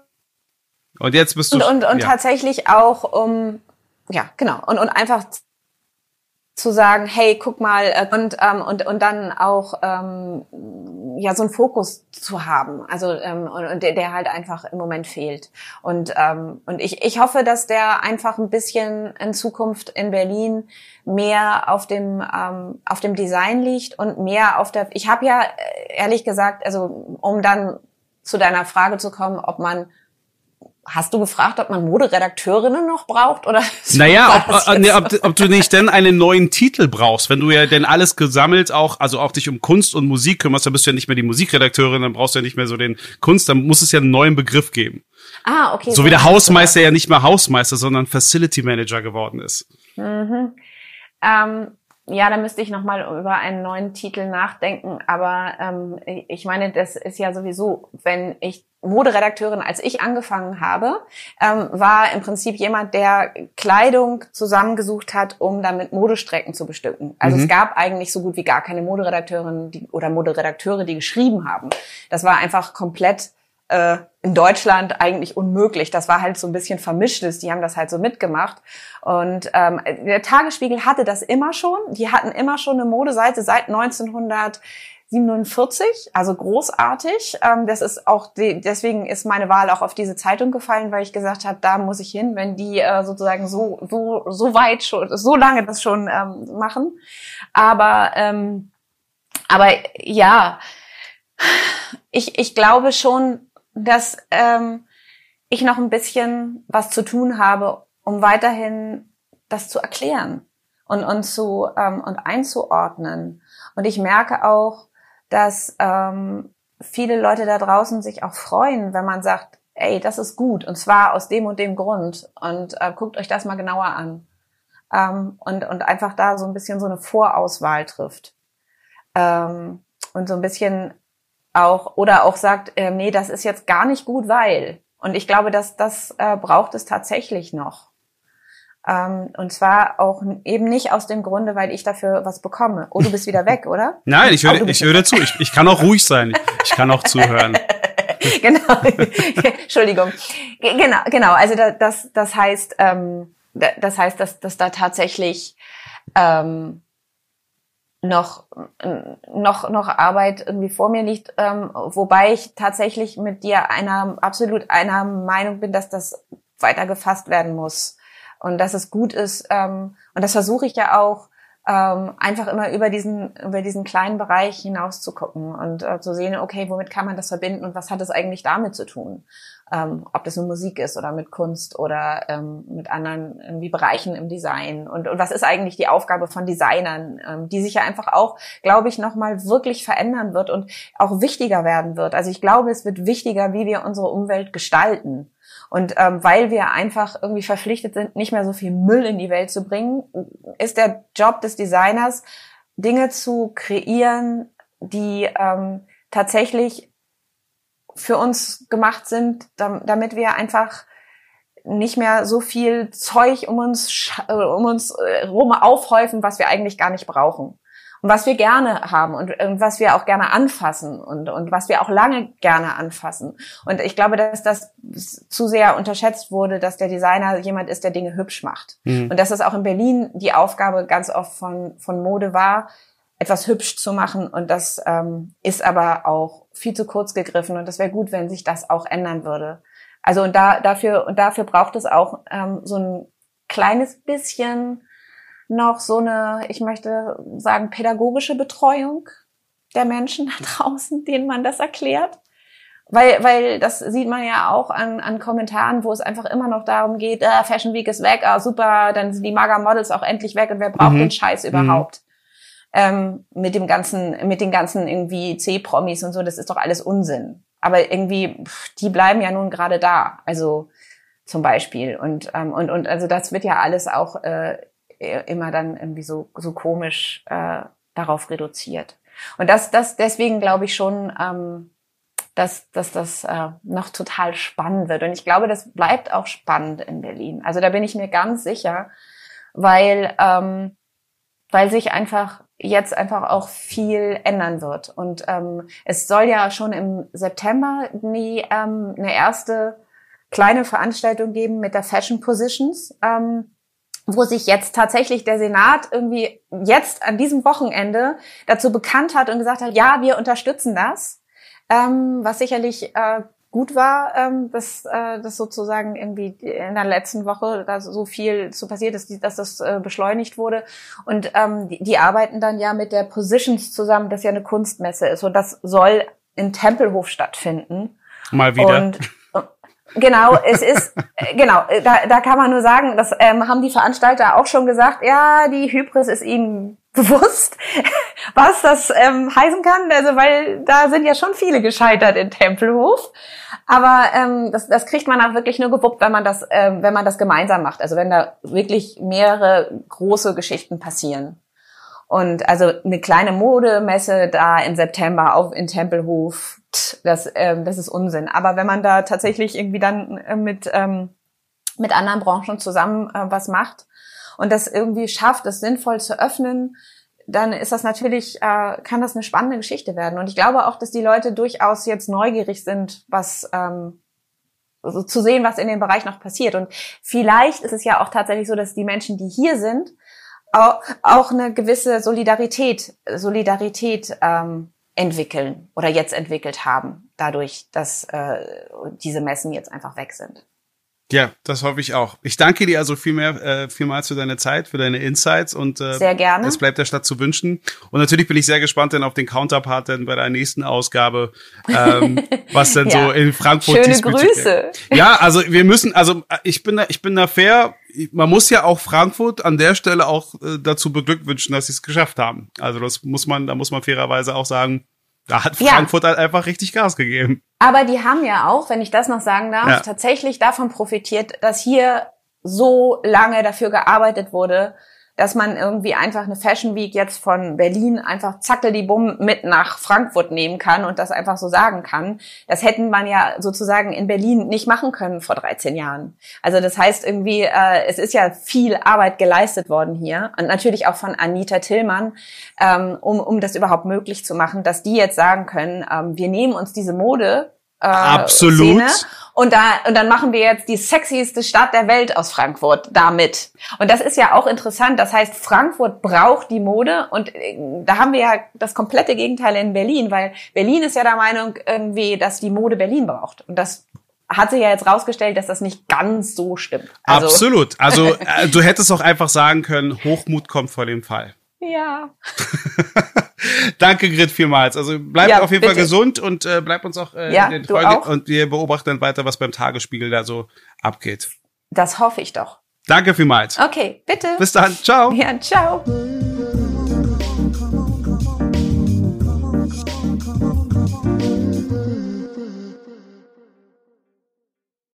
und jetzt bist du. Und, und, und ja. tatsächlich auch um, ja, genau. Und, und einfach zu sagen, hey, guck mal, äh, und, ähm, und, und dann auch ähm, ja so einen Fokus zu haben, also ähm, und, und der, der halt einfach im Moment fehlt. Und, ähm, und ich, ich hoffe, dass der einfach ein bisschen in Zukunft in Berlin mehr auf dem ähm, auf dem Design liegt und mehr auf der. Ich habe ja äh, ehrlich gesagt, also um dann zu deiner Frage zu kommen, ob man Hast du gefragt, ob man Moderedakteurinnen noch braucht oder? Naja, ob, nee, ob, ob, du nicht denn einen neuen Titel brauchst, wenn du ja denn alles gesammelt auch, also auch dich um Kunst und Musik kümmerst, dann bist du ja nicht mehr die Musikredakteurin, dann brauchst du ja nicht mehr so den Kunst, dann muss es ja einen neuen Begriff geben. Ah, okay. So wie der Hausmeister ja nicht mehr Hausmeister, sondern Facility Manager geworden ist. Mhm. Ähm, ja, da müsste ich nochmal über einen neuen Titel nachdenken. Aber ähm, ich meine, das ist ja sowieso, wenn ich Moderedakteurin, als ich angefangen habe, ähm, war im Prinzip jemand, der Kleidung zusammengesucht hat, um damit Modestrecken zu bestücken. Also mhm. es gab eigentlich so gut wie gar keine Moderedakteurin die, oder Moderedakteure, die geschrieben haben. Das war einfach komplett äh, in Deutschland eigentlich unmöglich. Das war halt so ein bisschen vermischtes. Die haben das halt so mitgemacht. Und ähm, der Tagesspiegel hatte das immer schon. Die hatten immer schon eine Modeseite seit 1900 47, also großartig. Ähm, das ist auch die, deswegen ist meine Wahl auch auf diese Zeitung gefallen, weil ich gesagt habe, da muss ich hin, wenn die äh, sozusagen so so so weit schon, so lange das schon ähm, machen. Aber ähm, aber ja, ich ich glaube schon, dass ähm, ich noch ein bisschen was zu tun habe, um weiterhin das zu erklären und und zu ähm, und einzuordnen. Und ich merke auch, dass ähm, viele Leute da draußen sich auch freuen, wenn man sagt, ey, das ist gut und zwar aus dem und dem Grund und äh, guckt euch das mal genauer an. Ähm, und und einfach da so ein bisschen so eine Vorauswahl trifft. Ähm, und so ein bisschen auch oder auch sagt, äh, nee, das ist jetzt gar nicht gut, weil. Und ich glaube, dass das äh, braucht es tatsächlich noch ähm, und zwar auch eben nicht aus dem Grunde, weil ich dafür was bekomme. Oh, du bist wieder weg, oder? Nein, ich höre, oh, ich höre zu. Ich, ich kann auch ruhig sein. Ich kann auch zuhören. genau. Entschuldigung. Genau, genau. Also das, das heißt, ähm, das heißt, dass, dass da tatsächlich ähm, noch noch noch Arbeit irgendwie vor mir liegt, ähm, wobei ich tatsächlich mit dir einer absolut einer Meinung bin, dass das weiter gefasst werden muss und dass es gut ist. Ähm, und das versuche ich ja auch, ähm, einfach immer über diesen, über diesen kleinen Bereich hinaus zu gucken und äh, zu sehen, okay, womit kann man das verbinden und was hat es eigentlich damit zu tun? Ähm, ob das nur Musik ist oder mit Kunst oder ähm, mit anderen irgendwie Bereichen im Design und, und was ist eigentlich die Aufgabe von Designern, ähm, die sich ja einfach auch, glaube ich, nochmal wirklich verändern wird und auch wichtiger werden wird. Also ich glaube, es wird wichtiger, wie wir unsere Umwelt gestalten und ähm, weil wir einfach irgendwie verpflichtet sind, nicht mehr so viel Müll in die Welt zu bringen, ist der Job des Designers, Dinge zu kreieren, die ähm, tatsächlich für uns gemacht sind, damit wir einfach nicht mehr so viel Zeug um uns um uns äh, rum aufhäufen, was wir eigentlich gar nicht brauchen. und was wir gerne haben und, und, was wir auch gerne anfassen und, und was wir auch lange gerne anfassen. Und ich glaube, dass das zu sehr unterschätzt wurde, dass der Designer jemand ist, der Dinge hübsch macht. Mhm. Und dass es auch in Berlin die Aufgabe ganz oft von, von Mode war, etwas hübsch zu machen. Und das ähm, ist aber auch viel zu kurz gegriffen. Und das wäre gut, wenn sich das auch ändern würde. Also und da, dafür, und dafür braucht es auch ähm, so ein kleines bisschen noch so eine, ich möchte sagen, pädagogische Betreuung der Menschen da draußen, denen man das erklärt. Weil, weil das sieht man ja auch an, an Kommentaren, wo es einfach immer noch darum geht, ah, Fashion Week ist weg, ah, super, dann sind die Mager Models auch endlich weg und wer braucht mhm. den Scheiß überhaupt? Ähm, mit dem ganzen, mit den ganzen irgendwie C-Promis und so, das ist doch alles Unsinn. Aber irgendwie, pff, die bleiben ja nun gerade da. Also zum Beispiel. Und, ähm, und, und also das wird ja alles auch äh, immer dann irgendwie so, so komisch äh, darauf reduziert. Und das, das deswegen glaube ich schon, ähm, dass, dass das äh, noch total spannend wird. Und ich glaube, das bleibt auch spannend in Berlin. Also da bin ich mir ganz sicher, weil, ähm, weil sich einfach jetzt einfach auch viel ändern wird. Und ähm, es soll ja schon im September nie, ähm, eine erste kleine Veranstaltung geben mit der Fashion Positions. Ähm, wo sich jetzt tatsächlich der Senat irgendwie jetzt an diesem Wochenende dazu bekannt hat und gesagt hat, ja, wir unterstützen das, ähm, was sicherlich äh, gut war, ähm, dass, äh, dass sozusagen irgendwie in der letzten Woche da so viel zu passiert ist, dass das äh, beschleunigt wurde. Und ähm, die, die arbeiten dann ja mit der Positions zusammen, das ja eine Kunstmesse ist. Und das soll in Tempelhof stattfinden. Mal wieder. Und Genau, es ist, äh, genau, äh, da, da kann man nur sagen, das ähm, haben die Veranstalter auch schon gesagt, ja, die Hybris ist ihnen bewusst, was das ähm, heißen kann, also weil da sind ja schon viele gescheitert in Tempelhof. Aber ähm, das, das kriegt man auch wirklich nur gewuppt, wenn man das, ähm, wenn man das gemeinsam macht. Also wenn da wirklich mehrere große Geschichten passieren. Und also eine kleine Modemesse da im September auf in Tempelhof, das, ähm, das ist Unsinn. Aber wenn man da tatsächlich irgendwie dann äh, mit, ähm, mit anderen Branchen zusammen äh, was macht und das irgendwie schafft, das sinnvoll zu öffnen, dann ist das natürlich, äh, kann das eine spannende Geschichte werden. Und ich glaube auch, dass die Leute durchaus jetzt neugierig sind, was ähm, also zu sehen, was in dem Bereich noch passiert. Und vielleicht ist es ja auch tatsächlich so, dass die Menschen, die hier sind, auch, auch eine gewisse Solidarität, Solidarität ähm, entwickeln oder jetzt entwickelt haben, dadurch, dass äh, diese Messen jetzt einfach weg sind. Ja, das hoffe ich auch. Ich danke dir also vielmehr, äh, vielmals für deine Zeit, für deine Insights und äh, sehr gerne. Es bleibt der Stadt zu wünschen. Und natürlich bin ich sehr gespannt dann auf den Counterpart dann bei der nächsten Ausgabe, ähm, was denn ja. so in Frankfurt. Schöne Grüße. Ja, also wir müssen, also ich bin da, ich bin da fair. Man muss ja auch Frankfurt an der Stelle auch äh, dazu beglückwünschen, dass sie es geschafft haben. Also das muss man, da muss man fairerweise auch sagen, da hat Frankfurt ja. halt einfach richtig Gas gegeben. Aber die haben ja auch, wenn ich das noch sagen darf, ja. tatsächlich davon profitiert, dass hier so lange dafür gearbeitet wurde, dass man irgendwie einfach eine Fashion Week jetzt von Berlin einfach zackel die Bumm mit nach Frankfurt nehmen kann und das einfach so sagen kann. Das hätten man ja sozusagen in Berlin nicht machen können vor 13 Jahren. Also das heißt irgendwie, äh, es ist ja viel Arbeit geleistet worden hier und natürlich auch von Anita Tillmann, ähm, um, um das überhaupt möglich zu machen, dass die jetzt sagen können, ähm, wir nehmen uns diese Mode äh, Absolut. Szene. Und da und dann machen wir jetzt die sexieste Stadt der Welt aus Frankfurt damit. Und das ist ja auch interessant. Das heißt, Frankfurt braucht die Mode und äh, da haben wir ja das komplette Gegenteil in Berlin, weil Berlin ist ja der Meinung irgendwie, dass die Mode Berlin braucht. Und das hat sich ja jetzt rausgestellt, dass das nicht ganz so stimmt. Also Absolut. Also äh, du hättest auch einfach sagen können, Hochmut kommt vor dem Fall. Ja. Danke, Grit, vielmals. Also bleib ja, auf jeden bitte. Fall gesund und äh, bleib uns auch äh, ja, in den Folgen und wir beobachten dann weiter, was beim Tagesspiegel da so abgeht. Das hoffe ich doch. Danke vielmals. Okay, bitte. Bis dann. Ciao. Ja, ciao.